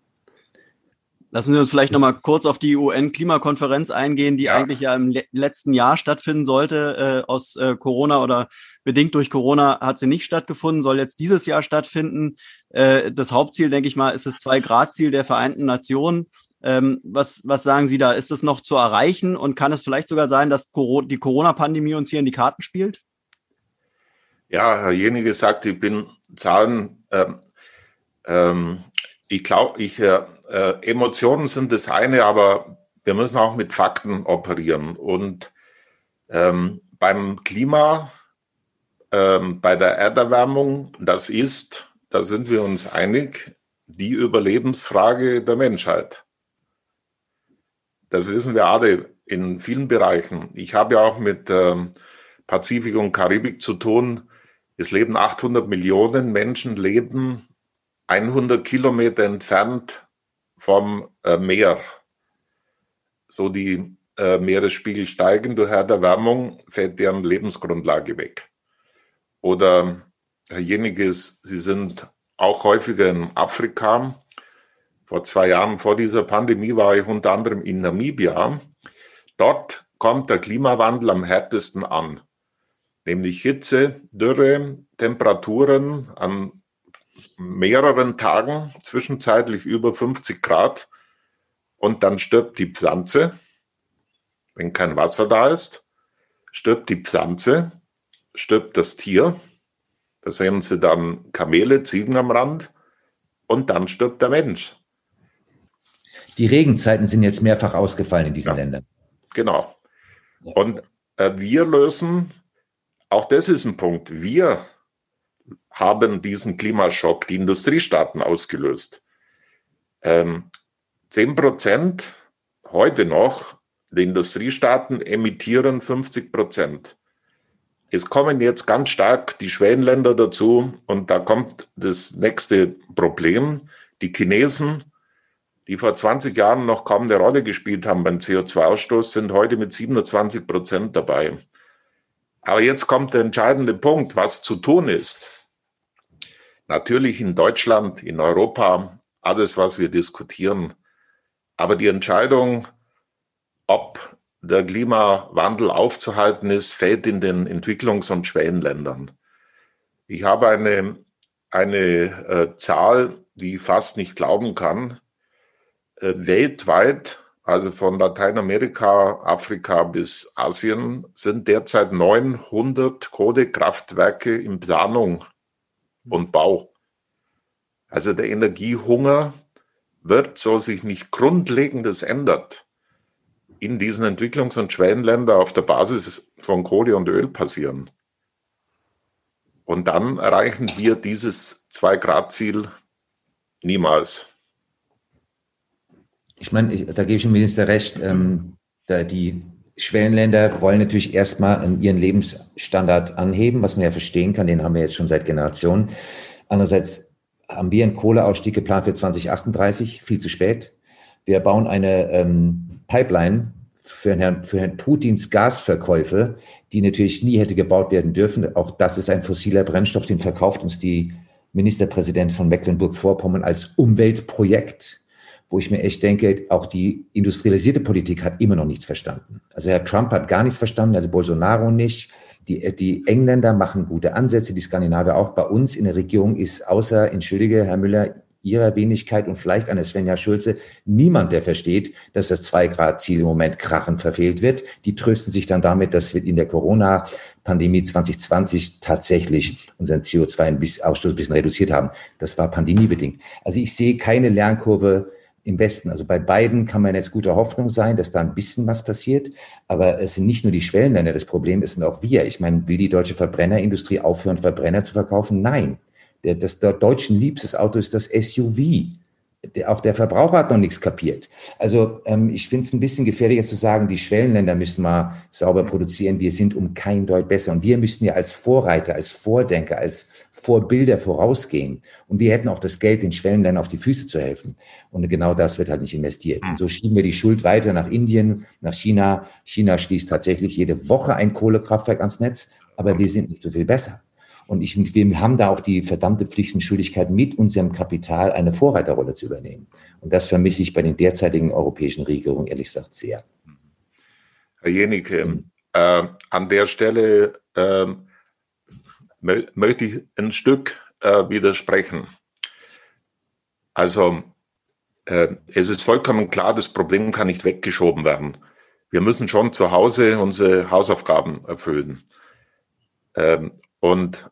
Lassen Sie uns vielleicht nochmal kurz auf die UN-Klimakonferenz eingehen, die ja. eigentlich ja im le letzten Jahr stattfinden sollte. Äh, aus äh, Corona oder bedingt durch Corona hat sie nicht stattgefunden, soll jetzt dieses Jahr stattfinden. Äh, das Hauptziel, denke ich mal, ist das Zwei-Grad-Ziel der Vereinten Nationen. Ähm, was, was sagen Sie da? Ist das noch zu erreichen und kann es vielleicht sogar sein, dass die Corona-Pandemie uns hier in die Karten spielt?
Ja, Herr Jenige sagt, ich bin Zahlen. Ähm, ähm, ich glaube, ich, äh, äh, Emotionen sind das eine, aber wir müssen auch mit Fakten operieren. Und ähm, beim Klima, ähm, bei der Erderwärmung, das ist, da sind wir uns einig, die Überlebensfrage der Menschheit. Das wissen wir alle in vielen Bereichen. Ich habe ja auch mit ähm, Pazifik und Karibik zu tun. Es leben 800 Millionen Menschen, leben 100 Kilometer entfernt vom äh, Meer. So die äh, Meeresspiegel steigen durch Erderwärmung, fällt deren Lebensgrundlage weg. Oder jeniges, sie sind auch häufiger in Afrika. Vor zwei Jahren, vor dieser Pandemie, war ich unter anderem in Namibia. Dort kommt der Klimawandel am härtesten an, nämlich Hitze, Dürre, Temperaturen an mehreren Tagen, zwischenzeitlich über 50 Grad. Und dann stirbt die Pflanze, wenn kein Wasser da ist, stirbt die Pflanze, stirbt das Tier. Da sehen Sie dann Kamele, Ziegen am Rand und dann stirbt der Mensch.
Die Regenzeiten sind jetzt mehrfach ausgefallen in diesen ja, Ländern.
Genau. Und äh, wir lösen, auch das ist ein Punkt, wir haben diesen Klimaschock die Industriestaaten ausgelöst. Ähm, 10 Prozent heute noch der Industriestaaten emittieren 50 Prozent. Es kommen jetzt ganz stark die Schwellenländer dazu und da kommt das nächste Problem. Die Chinesen, die vor 20 Jahren noch kaum eine Rolle gespielt haben beim CO2-Ausstoß, sind heute mit 27 Prozent dabei. Aber jetzt kommt der entscheidende Punkt, was zu tun ist. Natürlich in Deutschland, in Europa, alles, was wir diskutieren. Aber die Entscheidung, ob der Klimawandel aufzuhalten ist, fällt in den Entwicklungs- und Schwellenländern. Ich habe eine, eine äh, Zahl, die ich fast nicht glauben kann. Äh, weltweit, also von Lateinamerika, Afrika bis Asien, sind derzeit 900 Kohlekraftwerke in Planung und Bau. Also der Energiehunger wird, so sich nicht Grundlegendes ändert, in diesen Entwicklungs- und Schwellenländern auf der Basis von Kohle und Öl passieren. Und dann erreichen wir dieses Zwei-Grad-Ziel niemals.
Ich meine, ich, da gebe ich dem Minister recht, ähm, da die Schwellenländer wollen natürlich erstmal ihren Lebensstandard anheben, was man ja verstehen kann, den haben wir jetzt schon seit Generationen. Andererseits haben wir einen Kohleausstieg geplant für 2038, viel zu spät. Wir bauen eine ähm, Pipeline für Herrn, für Herrn Putins Gasverkäufe, die natürlich nie hätte gebaut werden dürfen. Auch das ist ein fossiler Brennstoff, den verkauft uns die Ministerpräsident von Mecklenburg-Vorpommern als Umweltprojekt wo ich mir echt denke, auch die industrialisierte Politik hat immer noch nichts verstanden. Also Herr Trump hat gar nichts verstanden, also Bolsonaro nicht. Die, die Engländer machen gute Ansätze, die Skandinavier auch. Bei uns in der Regierung ist außer, entschuldige, Herr Müller, Ihrer Wenigkeit und vielleicht an Svenja Schulze niemand, der versteht, dass das Zwei-Grad-Ziel im Moment krachen verfehlt wird. Die trösten sich dann damit, dass wir in der Corona-Pandemie 2020 tatsächlich unseren CO2-Ausstoß ein bisschen reduziert haben. Das war pandemiebedingt. Also ich sehe keine Lernkurve im Westen. Also bei beiden kann man jetzt guter Hoffnung sein, dass da ein bisschen was passiert. Aber es sind nicht nur die Schwellenländer das Problem, es sind auch wir. Ich meine, will die deutsche Verbrennerindustrie aufhören, Verbrenner zu verkaufen? Nein. Der, das der deutschen liebstes Auto ist das SUV der, auch der Verbraucher hat noch nichts kapiert. Also ähm, ich finde es ein bisschen gefährlicher zu sagen, die Schwellenländer müssen mal sauber produzieren. Wir sind um kein Deut besser. Und wir müssen ja als Vorreiter, als Vordenker, als Vorbilder vorausgehen. Und wir hätten auch das Geld, den Schwellenländern auf die Füße zu helfen. Und genau das wird halt nicht investiert. Und so schieben wir die Schuld weiter nach Indien, nach China. China schließt tatsächlich jede Woche ein Kohlekraftwerk ans Netz. Aber wir sind nicht so viel besser. Und ich, wir haben da auch die verdammte Pflicht und Schuldigkeit, mit unserem Kapital eine Vorreiterrolle zu übernehmen. Und das vermisse ich bei den derzeitigen europäischen Regierungen ehrlich gesagt sehr.
Herr Jenike, äh, an der Stelle äh, möchte ich ein Stück äh, widersprechen. Also äh, es ist vollkommen klar, das Problem kann nicht weggeschoben werden. Wir müssen schon zu Hause unsere Hausaufgaben erfüllen. Ähm, und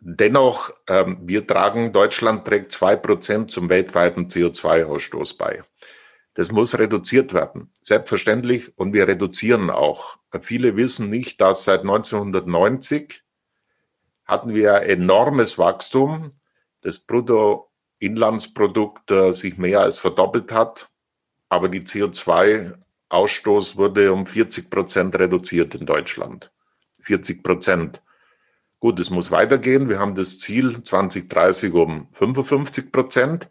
Dennoch, ähm, wir tragen, Deutschland trägt zwei Prozent zum weltweiten CO2-Ausstoß bei. Das muss reduziert werden. Selbstverständlich. Und wir reduzieren auch. Viele wissen nicht, dass seit 1990 hatten wir enormes Wachstum. Das Bruttoinlandsprodukt äh, sich mehr als verdoppelt hat. Aber die CO2-Ausstoß wurde um 40 Prozent reduziert in Deutschland. 40 Prozent. Gut, es muss weitergehen. Wir haben das Ziel 2030 um 55 Prozent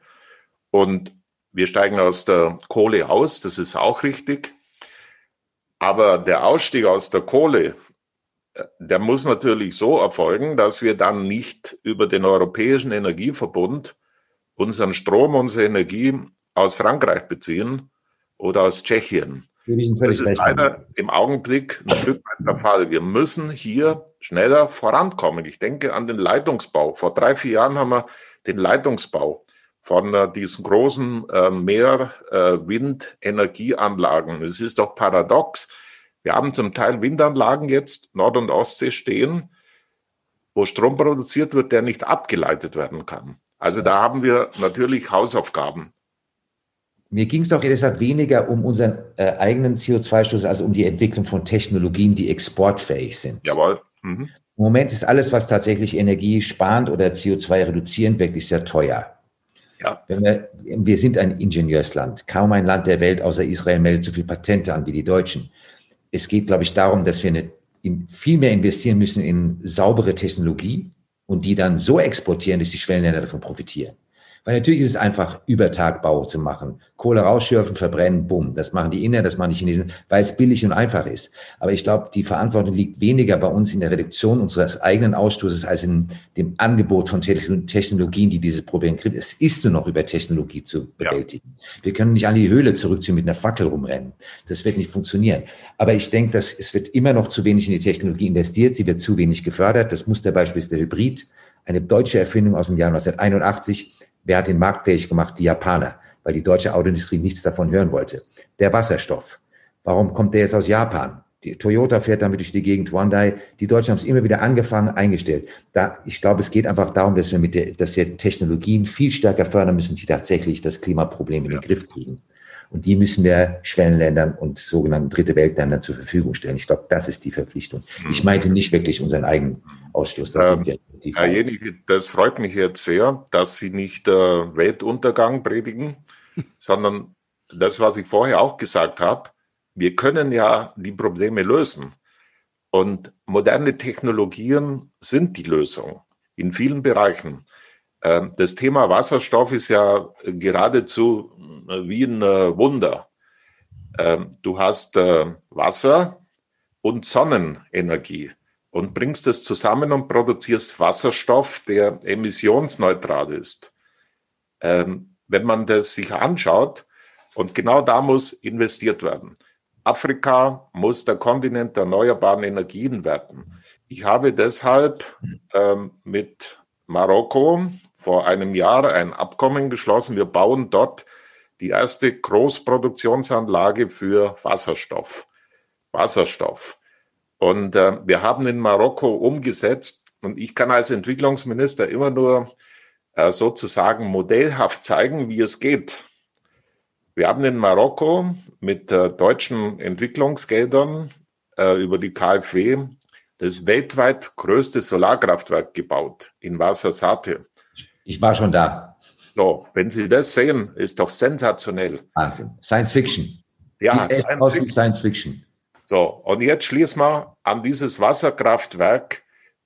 und wir steigen aus der Kohle aus. Das ist auch richtig. Aber der Ausstieg aus der Kohle, der muss natürlich so erfolgen, dass wir dann nicht über den Europäischen Energieverbund unseren Strom, unsere Energie aus Frankreich beziehen oder aus Tschechien. Das ist leider im Augenblick ein Stück weit der Fall. Wir müssen hier schneller vorankommen. Ich denke an den Leitungsbau. Vor drei, vier Jahren haben wir den Leitungsbau von äh, diesen großen äh, Meer-Windenergieanlagen. Äh, es ist doch paradox. Wir haben zum Teil Windanlagen jetzt Nord- und Ostsee stehen, wo Strom produziert wird, der nicht abgeleitet werden kann. Also da haben wir natürlich Hausaufgaben.
Mir ging es doch deshalb weniger um unseren äh, eigenen CO2-Stoß, also um die Entwicklung von Technologien, die exportfähig sind.
Jawohl. Mhm.
Im Moment ist alles, was tatsächlich energiesparend oder CO2 reduzierend, wirklich sehr teuer. Ja. Wir, wir, sind ein Ingenieursland. Kaum ein Land der Welt außer Israel meldet so viele Patente an wie die Deutschen. Es geht, glaube ich, darum, dass wir eine, in, viel mehr investieren müssen in saubere Technologie und die dann so exportieren, dass die Schwellenländer davon profitieren. Weil natürlich ist es einfach, Übertagbau zu machen. Kohle rausschürfen, verbrennen, bumm. Das machen die Inder, das machen die Chinesen, weil es billig und einfach ist. Aber ich glaube, die Verantwortung liegt weniger bei uns in der Reduktion unseres eigenen Ausstoßes als in dem Angebot von Technologien, die dieses Problem kriegen. Es ist nur noch über Technologie zu bewältigen. Ja. Wir können nicht an die Höhle zurückziehen mit einer Fackel rumrennen. Das wird nicht funktionieren. Aber ich denke, dass es wird immer noch zu wenig in die Technologie investiert. Sie wird zu wenig gefördert. Das Musterbeispiel ist der Hybrid. Eine deutsche Erfindung aus dem Jahr 1981 Wer hat den Markt fähig gemacht? Die Japaner, weil die deutsche Autoindustrie nichts davon hören wollte. Der Wasserstoff. Warum kommt der jetzt aus Japan? Die Toyota fährt damit durch die Gegend, Hyundai. Die Deutschen haben es immer wieder angefangen, eingestellt. Da, ich glaube, es geht einfach darum, dass wir mit der, dass wir Technologien viel stärker fördern müssen, die tatsächlich das Klimaproblem in den ja. Griff kriegen. Und die müssen wir Schwellenländern und sogenannten Dritte Weltländern zur Verfügung stellen. Ich glaube, das ist die Verpflichtung. Ich meinte nicht wirklich unseren eigenen Ausstoß. Das
ähm, Herr Jenige, das freut mich jetzt sehr, dass Sie nicht äh, Weltuntergang predigen, sondern das, was ich vorher auch gesagt habe, wir können ja die Probleme lösen. Und moderne Technologien sind die Lösung in vielen Bereichen. Ähm, das Thema Wasserstoff ist ja geradezu wie ein Wunder. Ähm, du hast äh, Wasser und Sonnenenergie und bringst es zusammen und produzierst Wasserstoff, der emissionsneutral ist. Ähm, wenn man das sich anschaut, und genau da muss investiert werden. Afrika muss der Kontinent der erneuerbaren Energien werden. Ich habe deshalb ähm, mit Marokko vor einem Jahr ein Abkommen geschlossen. Wir bauen dort die erste Großproduktionsanlage für Wasserstoff. Wasserstoff. Und äh, wir haben in Marokko umgesetzt, und ich kann als Entwicklungsminister immer nur äh, sozusagen modellhaft zeigen, wie es geht. Wir haben in Marokko mit äh, deutschen Entwicklungsgeldern äh, über die KfW das weltweit größte Solarkraftwerk gebaut in Wassersate.
Ich war schon da.
So, wenn Sie das sehen, ist doch sensationell.
Wahnsinn. Science Fiction.
Ja, Science Fiction.
Science Fiction.
So, und jetzt schließen wir an dieses Wasserkraftwerk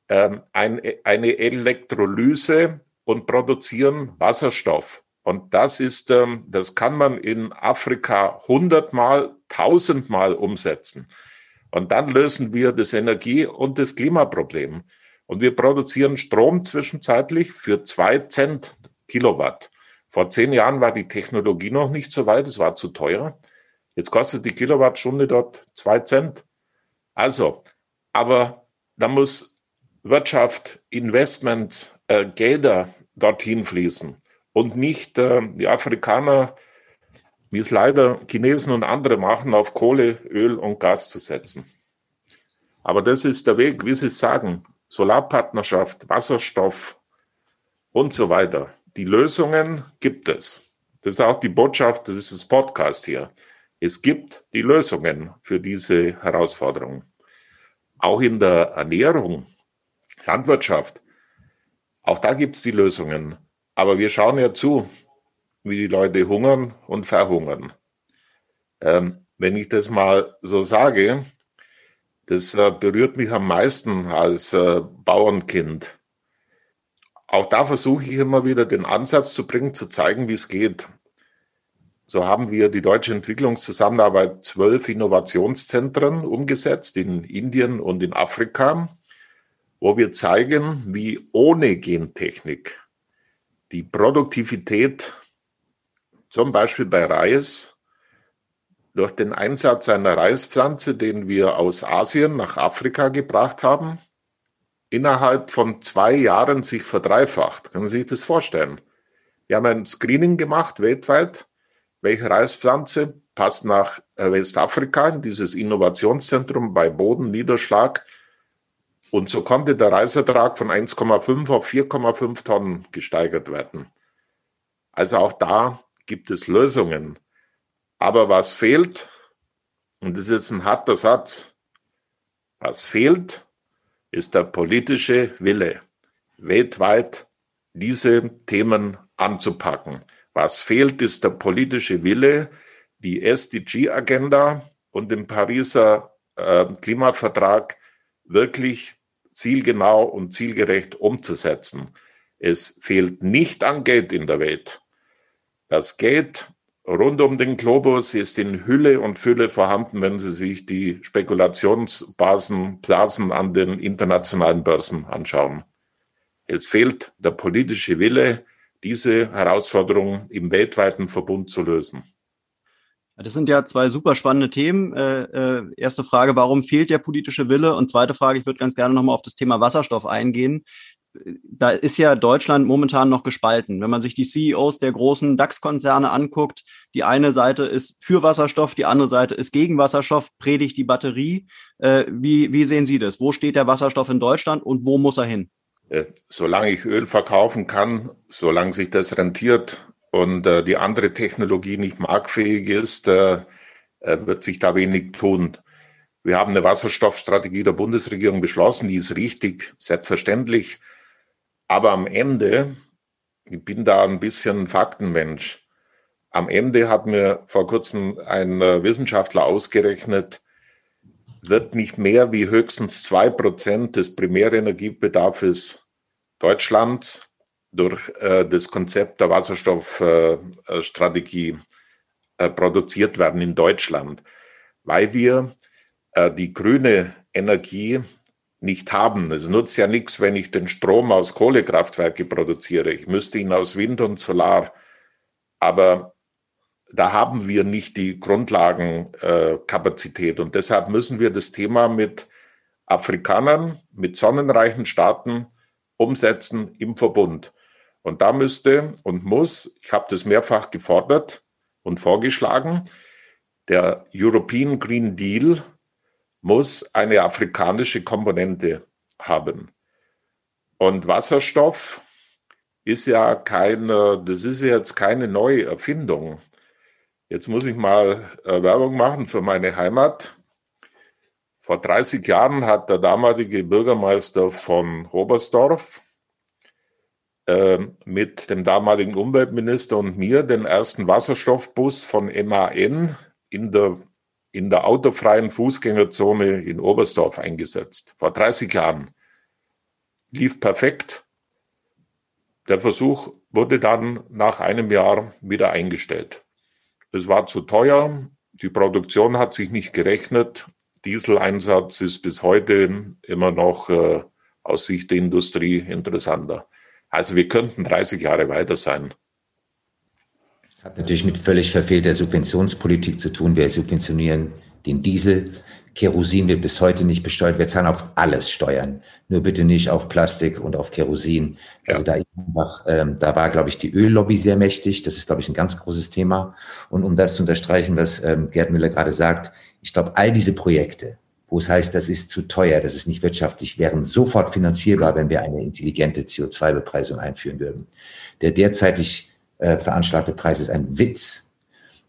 ähm, ein, eine Elektrolyse und produzieren Wasserstoff. Und das ist, ähm, das kann man in Afrika hundertmal, tausendmal umsetzen. Und dann lösen wir das Energie- und das Klimaproblem. Und wir produzieren Strom zwischenzeitlich für zwei Cent Kilowatt. Vor zehn Jahren war die Technologie noch nicht so weit, es war zu teuer. Jetzt kostet die Kilowattstunde dort zwei Cent. Also, aber da muss Wirtschaft, Investment, äh, Gelder dorthin fließen und nicht äh, die Afrikaner, wie es leider Chinesen und andere machen, auf Kohle, Öl und Gas zu setzen. Aber das ist der Weg, wie Sie sagen, Solarpartnerschaft, Wasserstoff und so weiter. Die Lösungen gibt es. Das ist auch die Botschaft dieses Podcast hier. Es gibt die Lösungen für diese Herausforderungen. Auch in der Ernährung, Landwirtschaft, auch da gibt es die Lösungen. Aber wir schauen ja zu, wie die Leute hungern und verhungern. Ähm, wenn ich das mal so sage, das äh, berührt mich am meisten als äh, Bauernkind. Auch da versuche ich immer wieder den Ansatz zu bringen, zu zeigen, wie es geht. So haben wir die deutsche Entwicklungszusammenarbeit zwölf Innovationszentren umgesetzt in Indien und in Afrika, wo wir zeigen, wie ohne Gentechnik die Produktivität zum Beispiel bei Reis durch den Einsatz einer Reispflanze, den wir aus Asien nach Afrika gebracht haben, innerhalb von zwei Jahren sich verdreifacht. Können Sie sich das vorstellen? Wir haben ein Screening gemacht weltweit. Welche Reispflanze passt nach äh, Westafrika in dieses Innovationszentrum bei Bodenniederschlag? Und so konnte der Reisertrag von 1,5 auf 4,5 Tonnen gesteigert werden. Also auch da gibt es Lösungen. Aber was fehlt, und das ist ein harter Satz, was fehlt, ist der politische Wille, weltweit diese Themen anzupacken. Was fehlt, ist der politische Wille, die SDG-Agenda und den Pariser äh, Klimavertrag wirklich zielgenau und zielgerecht umzusetzen. Es fehlt nicht an Geld in der Welt. Das Geld rund um den Globus ist in Hülle und Fülle vorhanden, wenn Sie sich die Spekulationsbasen, Blasen an den internationalen Börsen anschauen. Es fehlt der politische Wille, diese Herausforderung im weltweiten Verbund zu lösen.
Das sind ja zwei super spannende Themen. Äh, äh, erste Frage, warum fehlt der politische Wille? Und zweite Frage, ich würde ganz gerne nochmal auf das Thema Wasserstoff eingehen. Da ist ja Deutschland momentan noch gespalten. Wenn man sich die CEOs der großen DAX-Konzerne anguckt, die eine Seite ist für Wasserstoff, die andere Seite ist gegen Wasserstoff, predigt die Batterie. Äh, wie, wie sehen Sie das? Wo steht der Wasserstoff in Deutschland und wo muss er hin?
Äh, solange ich Öl verkaufen kann, solange sich das rentiert, und äh, die andere Technologie nicht marktfähig ist, äh, äh, wird sich da wenig tun. Wir haben eine Wasserstoffstrategie der Bundesregierung beschlossen, die ist richtig, selbstverständlich. Aber am Ende, ich bin da ein bisschen Faktenmensch, am Ende hat mir vor kurzem ein äh, Wissenschaftler ausgerechnet, wird nicht mehr wie höchstens zwei Prozent des Primärenergiebedarfs Deutschlands durch äh, das Konzept der Wasserstoffstrategie äh, äh, produziert werden in Deutschland, weil wir äh, die grüne Energie nicht haben. Es nutzt ja nichts, wenn ich den Strom aus Kohlekraftwerke produziere. Ich müsste ihn aus Wind und Solar. Aber da haben wir nicht die Grundlagenkapazität. und deshalb müssen wir das Thema mit Afrikanern, mit sonnenreichen Staaten umsetzen im Verbund. Und da müsste und muss, ich habe das mehrfach gefordert und vorgeschlagen, der European Green Deal muss eine afrikanische Komponente haben. Und Wasserstoff ist ja keine, das ist jetzt keine neue Erfindung. Jetzt muss ich mal äh, Werbung machen für meine Heimat. Vor 30 Jahren hat der damalige Bürgermeister von Oberstdorf äh, mit dem damaligen Umweltminister und mir den ersten Wasserstoffbus von MAN in der in der autofreien Fußgängerzone in Oberstdorf eingesetzt. Vor 30 Jahren. Lief perfekt. Der Versuch wurde dann nach einem Jahr wieder eingestellt. Es war zu teuer. Die Produktion hat sich nicht gerechnet. Dieseleinsatz ist bis heute immer noch äh, aus Sicht der Industrie interessanter. Also wir könnten 30 Jahre weiter sein.
Hat natürlich mit völlig verfehlter Subventionspolitik zu tun. Wir subventionieren den Diesel. Kerosin wird bis heute nicht besteuert. Wir zahlen auf alles Steuern. Nur bitte nicht auf Plastik und auf Kerosin. Ja. Also da, einfach, ähm, da war, glaube ich, die Öllobby sehr mächtig. Das ist, glaube ich, ein ganz großes Thema. Und um das zu unterstreichen, was ähm, Gerd Müller gerade sagt, ich glaube, all diese Projekte, wo es heißt, das ist zu teuer, das ist nicht wirtschaftlich, wären sofort finanzierbar, wenn wir eine intelligente CO2-Bepreisung einführen würden. Der derzeitig äh, veranschlagte Preis ist ein Witz.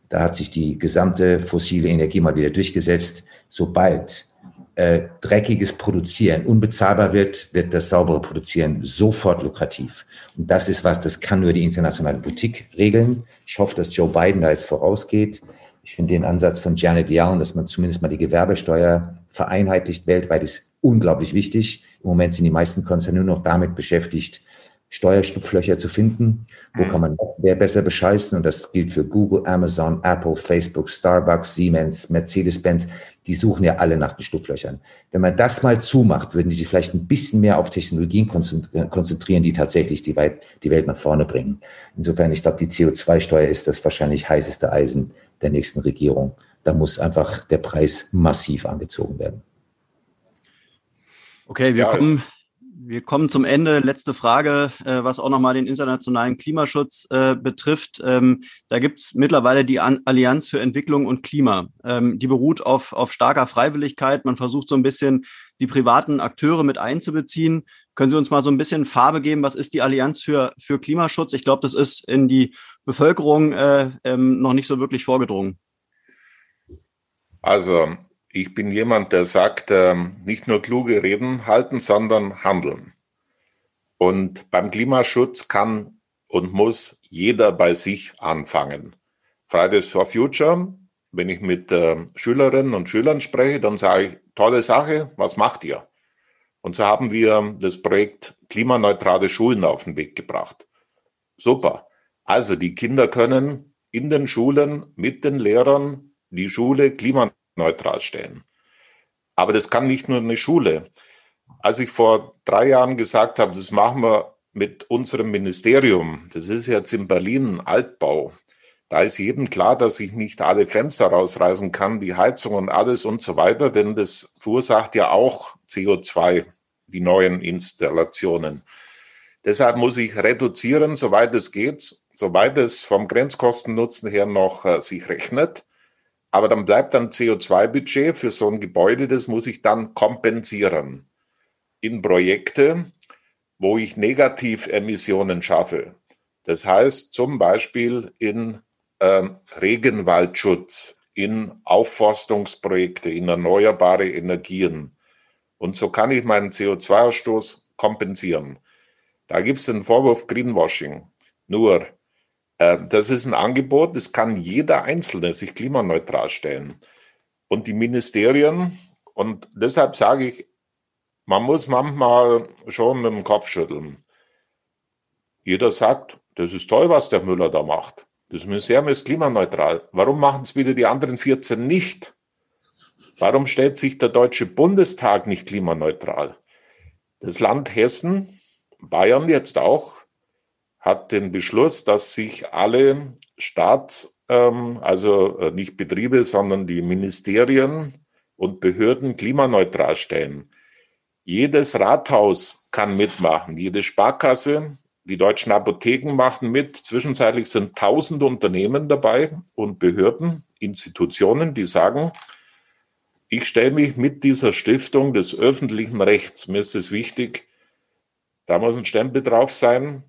Da hat sich die gesamte fossile Energie mal wieder durchgesetzt. Sobald äh, dreckiges Produzieren unbezahlbar wird, wird das saubere Produzieren sofort lukrativ. Und das ist was, das kann nur die internationale Politik regeln. Ich hoffe, dass Joe Biden da jetzt vorausgeht. Ich finde den Ansatz von Janet Yellen, dass man zumindest mal die Gewerbesteuer vereinheitlicht weltweit, ist unglaublich wichtig. Im Moment sind die meisten Konzerne nur noch damit beschäftigt, Steuerschlupflöcher zu finden. Wo mhm. kann man noch mehr besser bescheißen? Und das gilt für Google, Amazon, Apple, Facebook, Starbucks, Siemens, Mercedes-Benz. Die suchen ja alle nach den Schlupflöchern. Wenn man das mal zumacht, würden die sich vielleicht ein bisschen mehr auf Technologien konzentrieren, die tatsächlich die, Welt, die Welt nach vorne bringen. Insofern, ich glaube, die CO2-Steuer ist das wahrscheinlich heißeste Eisen der nächsten Regierung. Da muss einfach der Preis massiv angezogen werden.
Okay, wir ja, kommen wir kommen zum Ende. Letzte Frage, äh, was auch nochmal den internationalen Klimaschutz äh, betrifft. Ähm, da gibt's mittlerweile die An Allianz für Entwicklung und Klima. Ähm, die beruht auf, auf starker Freiwilligkeit. Man versucht so ein bisschen die privaten Akteure mit einzubeziehen. Können Sie uns mal so ein bisschen Farbe geben? Was ist die Allianz für, für Klimaschutz? Ich glaube, das ist in die Bevölkerung äh, ähm, noch nicht so wirklich vorgedrungen.
Also ich bin jemand, der sagt, äh, nicht nur kluge Reden halten, sondern handeln. Und beim Klimaschutz kann und muss jeder bei sich anfangen. Fridays for Future, wenn ich mit äh, Schülerinnen und Schülern spreche, dann sage ich, tolle Sache, was macht ihr? Und so haben wir das Projekt klimaneutrale Schulen auf den Weg gebracht. Super. Also die Kinder können in den Schulen mit den Lehrern die Schule klimaneutral neutral stellen. Aber das kann nicht nur eine Schule. Als ich vor drei Jahren gesagt habe, das machen wir mit unserem Ministerium, das ist jetzt in Berlin Altbau, da ist jedem klar, dass ich nicht alle Fenster rausreißen kann, die Heizung und alles und so weiter, denn das verursacht ja auch CO2, die neuen Installationen. Deshalb muss ich reduzieren, soweit es geht, soweit es vom Grenzkostennutzen her noch äh, sich rechnet. Aber dann bleibt dann CO2-Budget für so ein Gebäude, das muss ich dann kompensieren in Projekte, wo ich Negativemissionen schaffe. Das heißt zum Beispiel in äh, Regenwaldschutz, in Aufforstungsprojekte, in erneuerbare Energien. Und so kann ich meinen CO2-Ausstoß kompensieren. Da gibt es den Vorwurf Greenwashing. Nur das ist ein Angebot, das kann jeder Einzelne sich klimaneutral stellen. Und die Ministerien, und deshalb sage ich, man muss manchmal schon mit dem Kopf schütteln. Jeder sagt, das ist toll, was der Müller da macht. Das Ministerium ist klimaneutral. Warum machen es wieder die anderen 14 nicht? Warum stellt sich der Deutsche Bundestag nicht klimaneutral? Das Land Hessen, Bayern jetzt auch, hat den Beschluss, dass sich alle Staats, ähm, also äh, nicht Betriebe, sondern die Ministerien und Behörden klimaneutral stellen. Jedes Rathaus kann mitmachen, jede Sparkasse, die deutschen Apotheken machen mit. Zwischenzeitlich sind tausend Unternehmen dabei und Behörden, Institutionen, die sagen, ich stelle mich mit dieser Stiftung des öffentlichen Rechts, mir ist es wichtig, da muss ein Stempel drauf sein,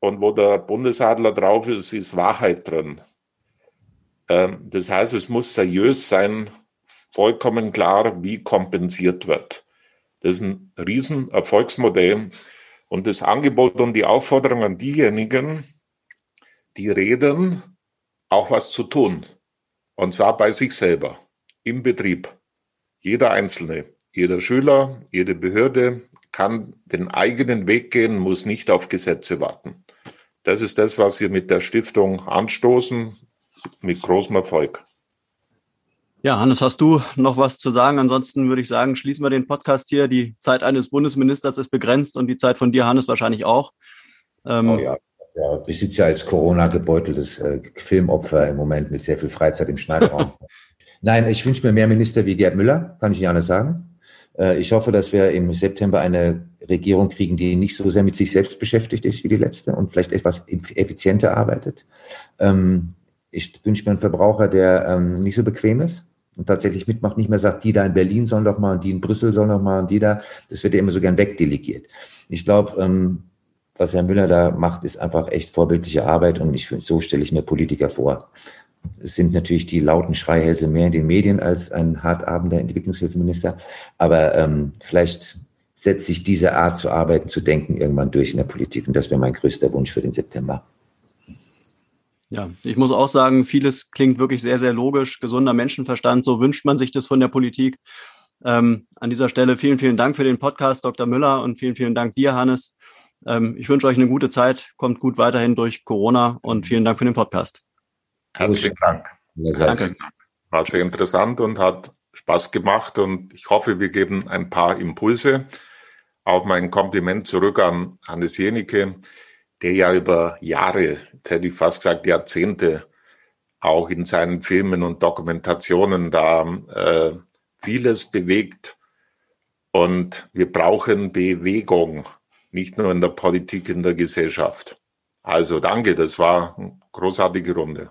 und wo der Bundesadler drauf ist, ist Wahrheit drin. Ähm, das heißt, es muss seriös sein, vollkommen klar, wie kompensiert wird. Das ist ein Riesenerfolgsmodell. Und das Angebot und die Aufforderung an diejenigen, die reden, auch was zu tun. Und zwar bei sich selber, im Betrieb. Jeder Einzelne, jeder Schüler, jede Behörde kann den eigenen Weg gehen, muss nicht auf Gesetze warten. Das ist das, was wir mit der Stiftung anstoßen, mit großem Erfolg.
Ja, Hannes, hast du noch was zu sagen? Ansonsten würde ich sagen, schließen wir den Podcast hier. Die Zeit eines Bundesministers ist begrenzt und die Zeit von dir, Hannes, wahrscheinlich auch.
Ähm, oh ja. ja, ich sitze ja als Corona-gebeuteltes äh, Filmopfer im Moment mit sehr viel Freizeit im Schneiderraum. Nein, ich wünsche mir mehr Minister wie Gerd Müller, kann ich nicht anders sagen. Äh, ich hoffe, dass wir im September eine Regierung kriegen, die nicht so sehr mit sich selbst beschäftigt ist wie die letzte und vielleicht etwas effizienter arbeitet. Ähm, ich wünsche mir einen Verbraucher, der ähm, nicht so bequem ist und tatsächlich mitmacht, nicht mehr sagt, die da in Berlin sollen doch mal und die in Brüssel sollen doch mal und die da. Das wird ja immer so gern wegdelegiert. Ich glaube, ähm, was Herr Müller da macht, ist einfach echt vorbildliche Arbeit und ich, so stelle ich mir Politiker vor. Es sind natürlich die lauten Schreihälse mehr in den Medien als ein hartabender Entwicklungshilfeminister, aber ähm, vielleicht setzt sich diese Art zu arbeiten, zu denken irgendwann durch in der Politik. Und das wäre mein größter Wunsch für den September.
Ja, ich muss auch sagen, vieles klingt wirklich sehr, sehr logisch. Gesunder Menschenverstand, so wünscht man sich das von der Politik. Ähm, an dieser Stelle vielen, vielen Dank für den Podcast, Dr. Müller, und vielen, vielen Dank dir, Hannes. Ähm, ich wünsche euch eine gute Zeit, kommt gut weiterhin durch Corona und vielen Dank für den Podcast.
Herzlichen Dank. Danke. War sehr interessant und hat Spaß gemacht und ich hoffe, wir geben ein paar Impulse. Auch mein Kompliment zurück an Hannes Jenicke, der ja über Jahre, hätte ich fast gesagt Jahrzehnte, auch in seinen Filmen und Dokumentationen da äh, vieles bewegt. Und wir brauchen Bewegung, nicht nur in der Politik, in der Gesellschaft. Also danke, das war eine großartige Runde.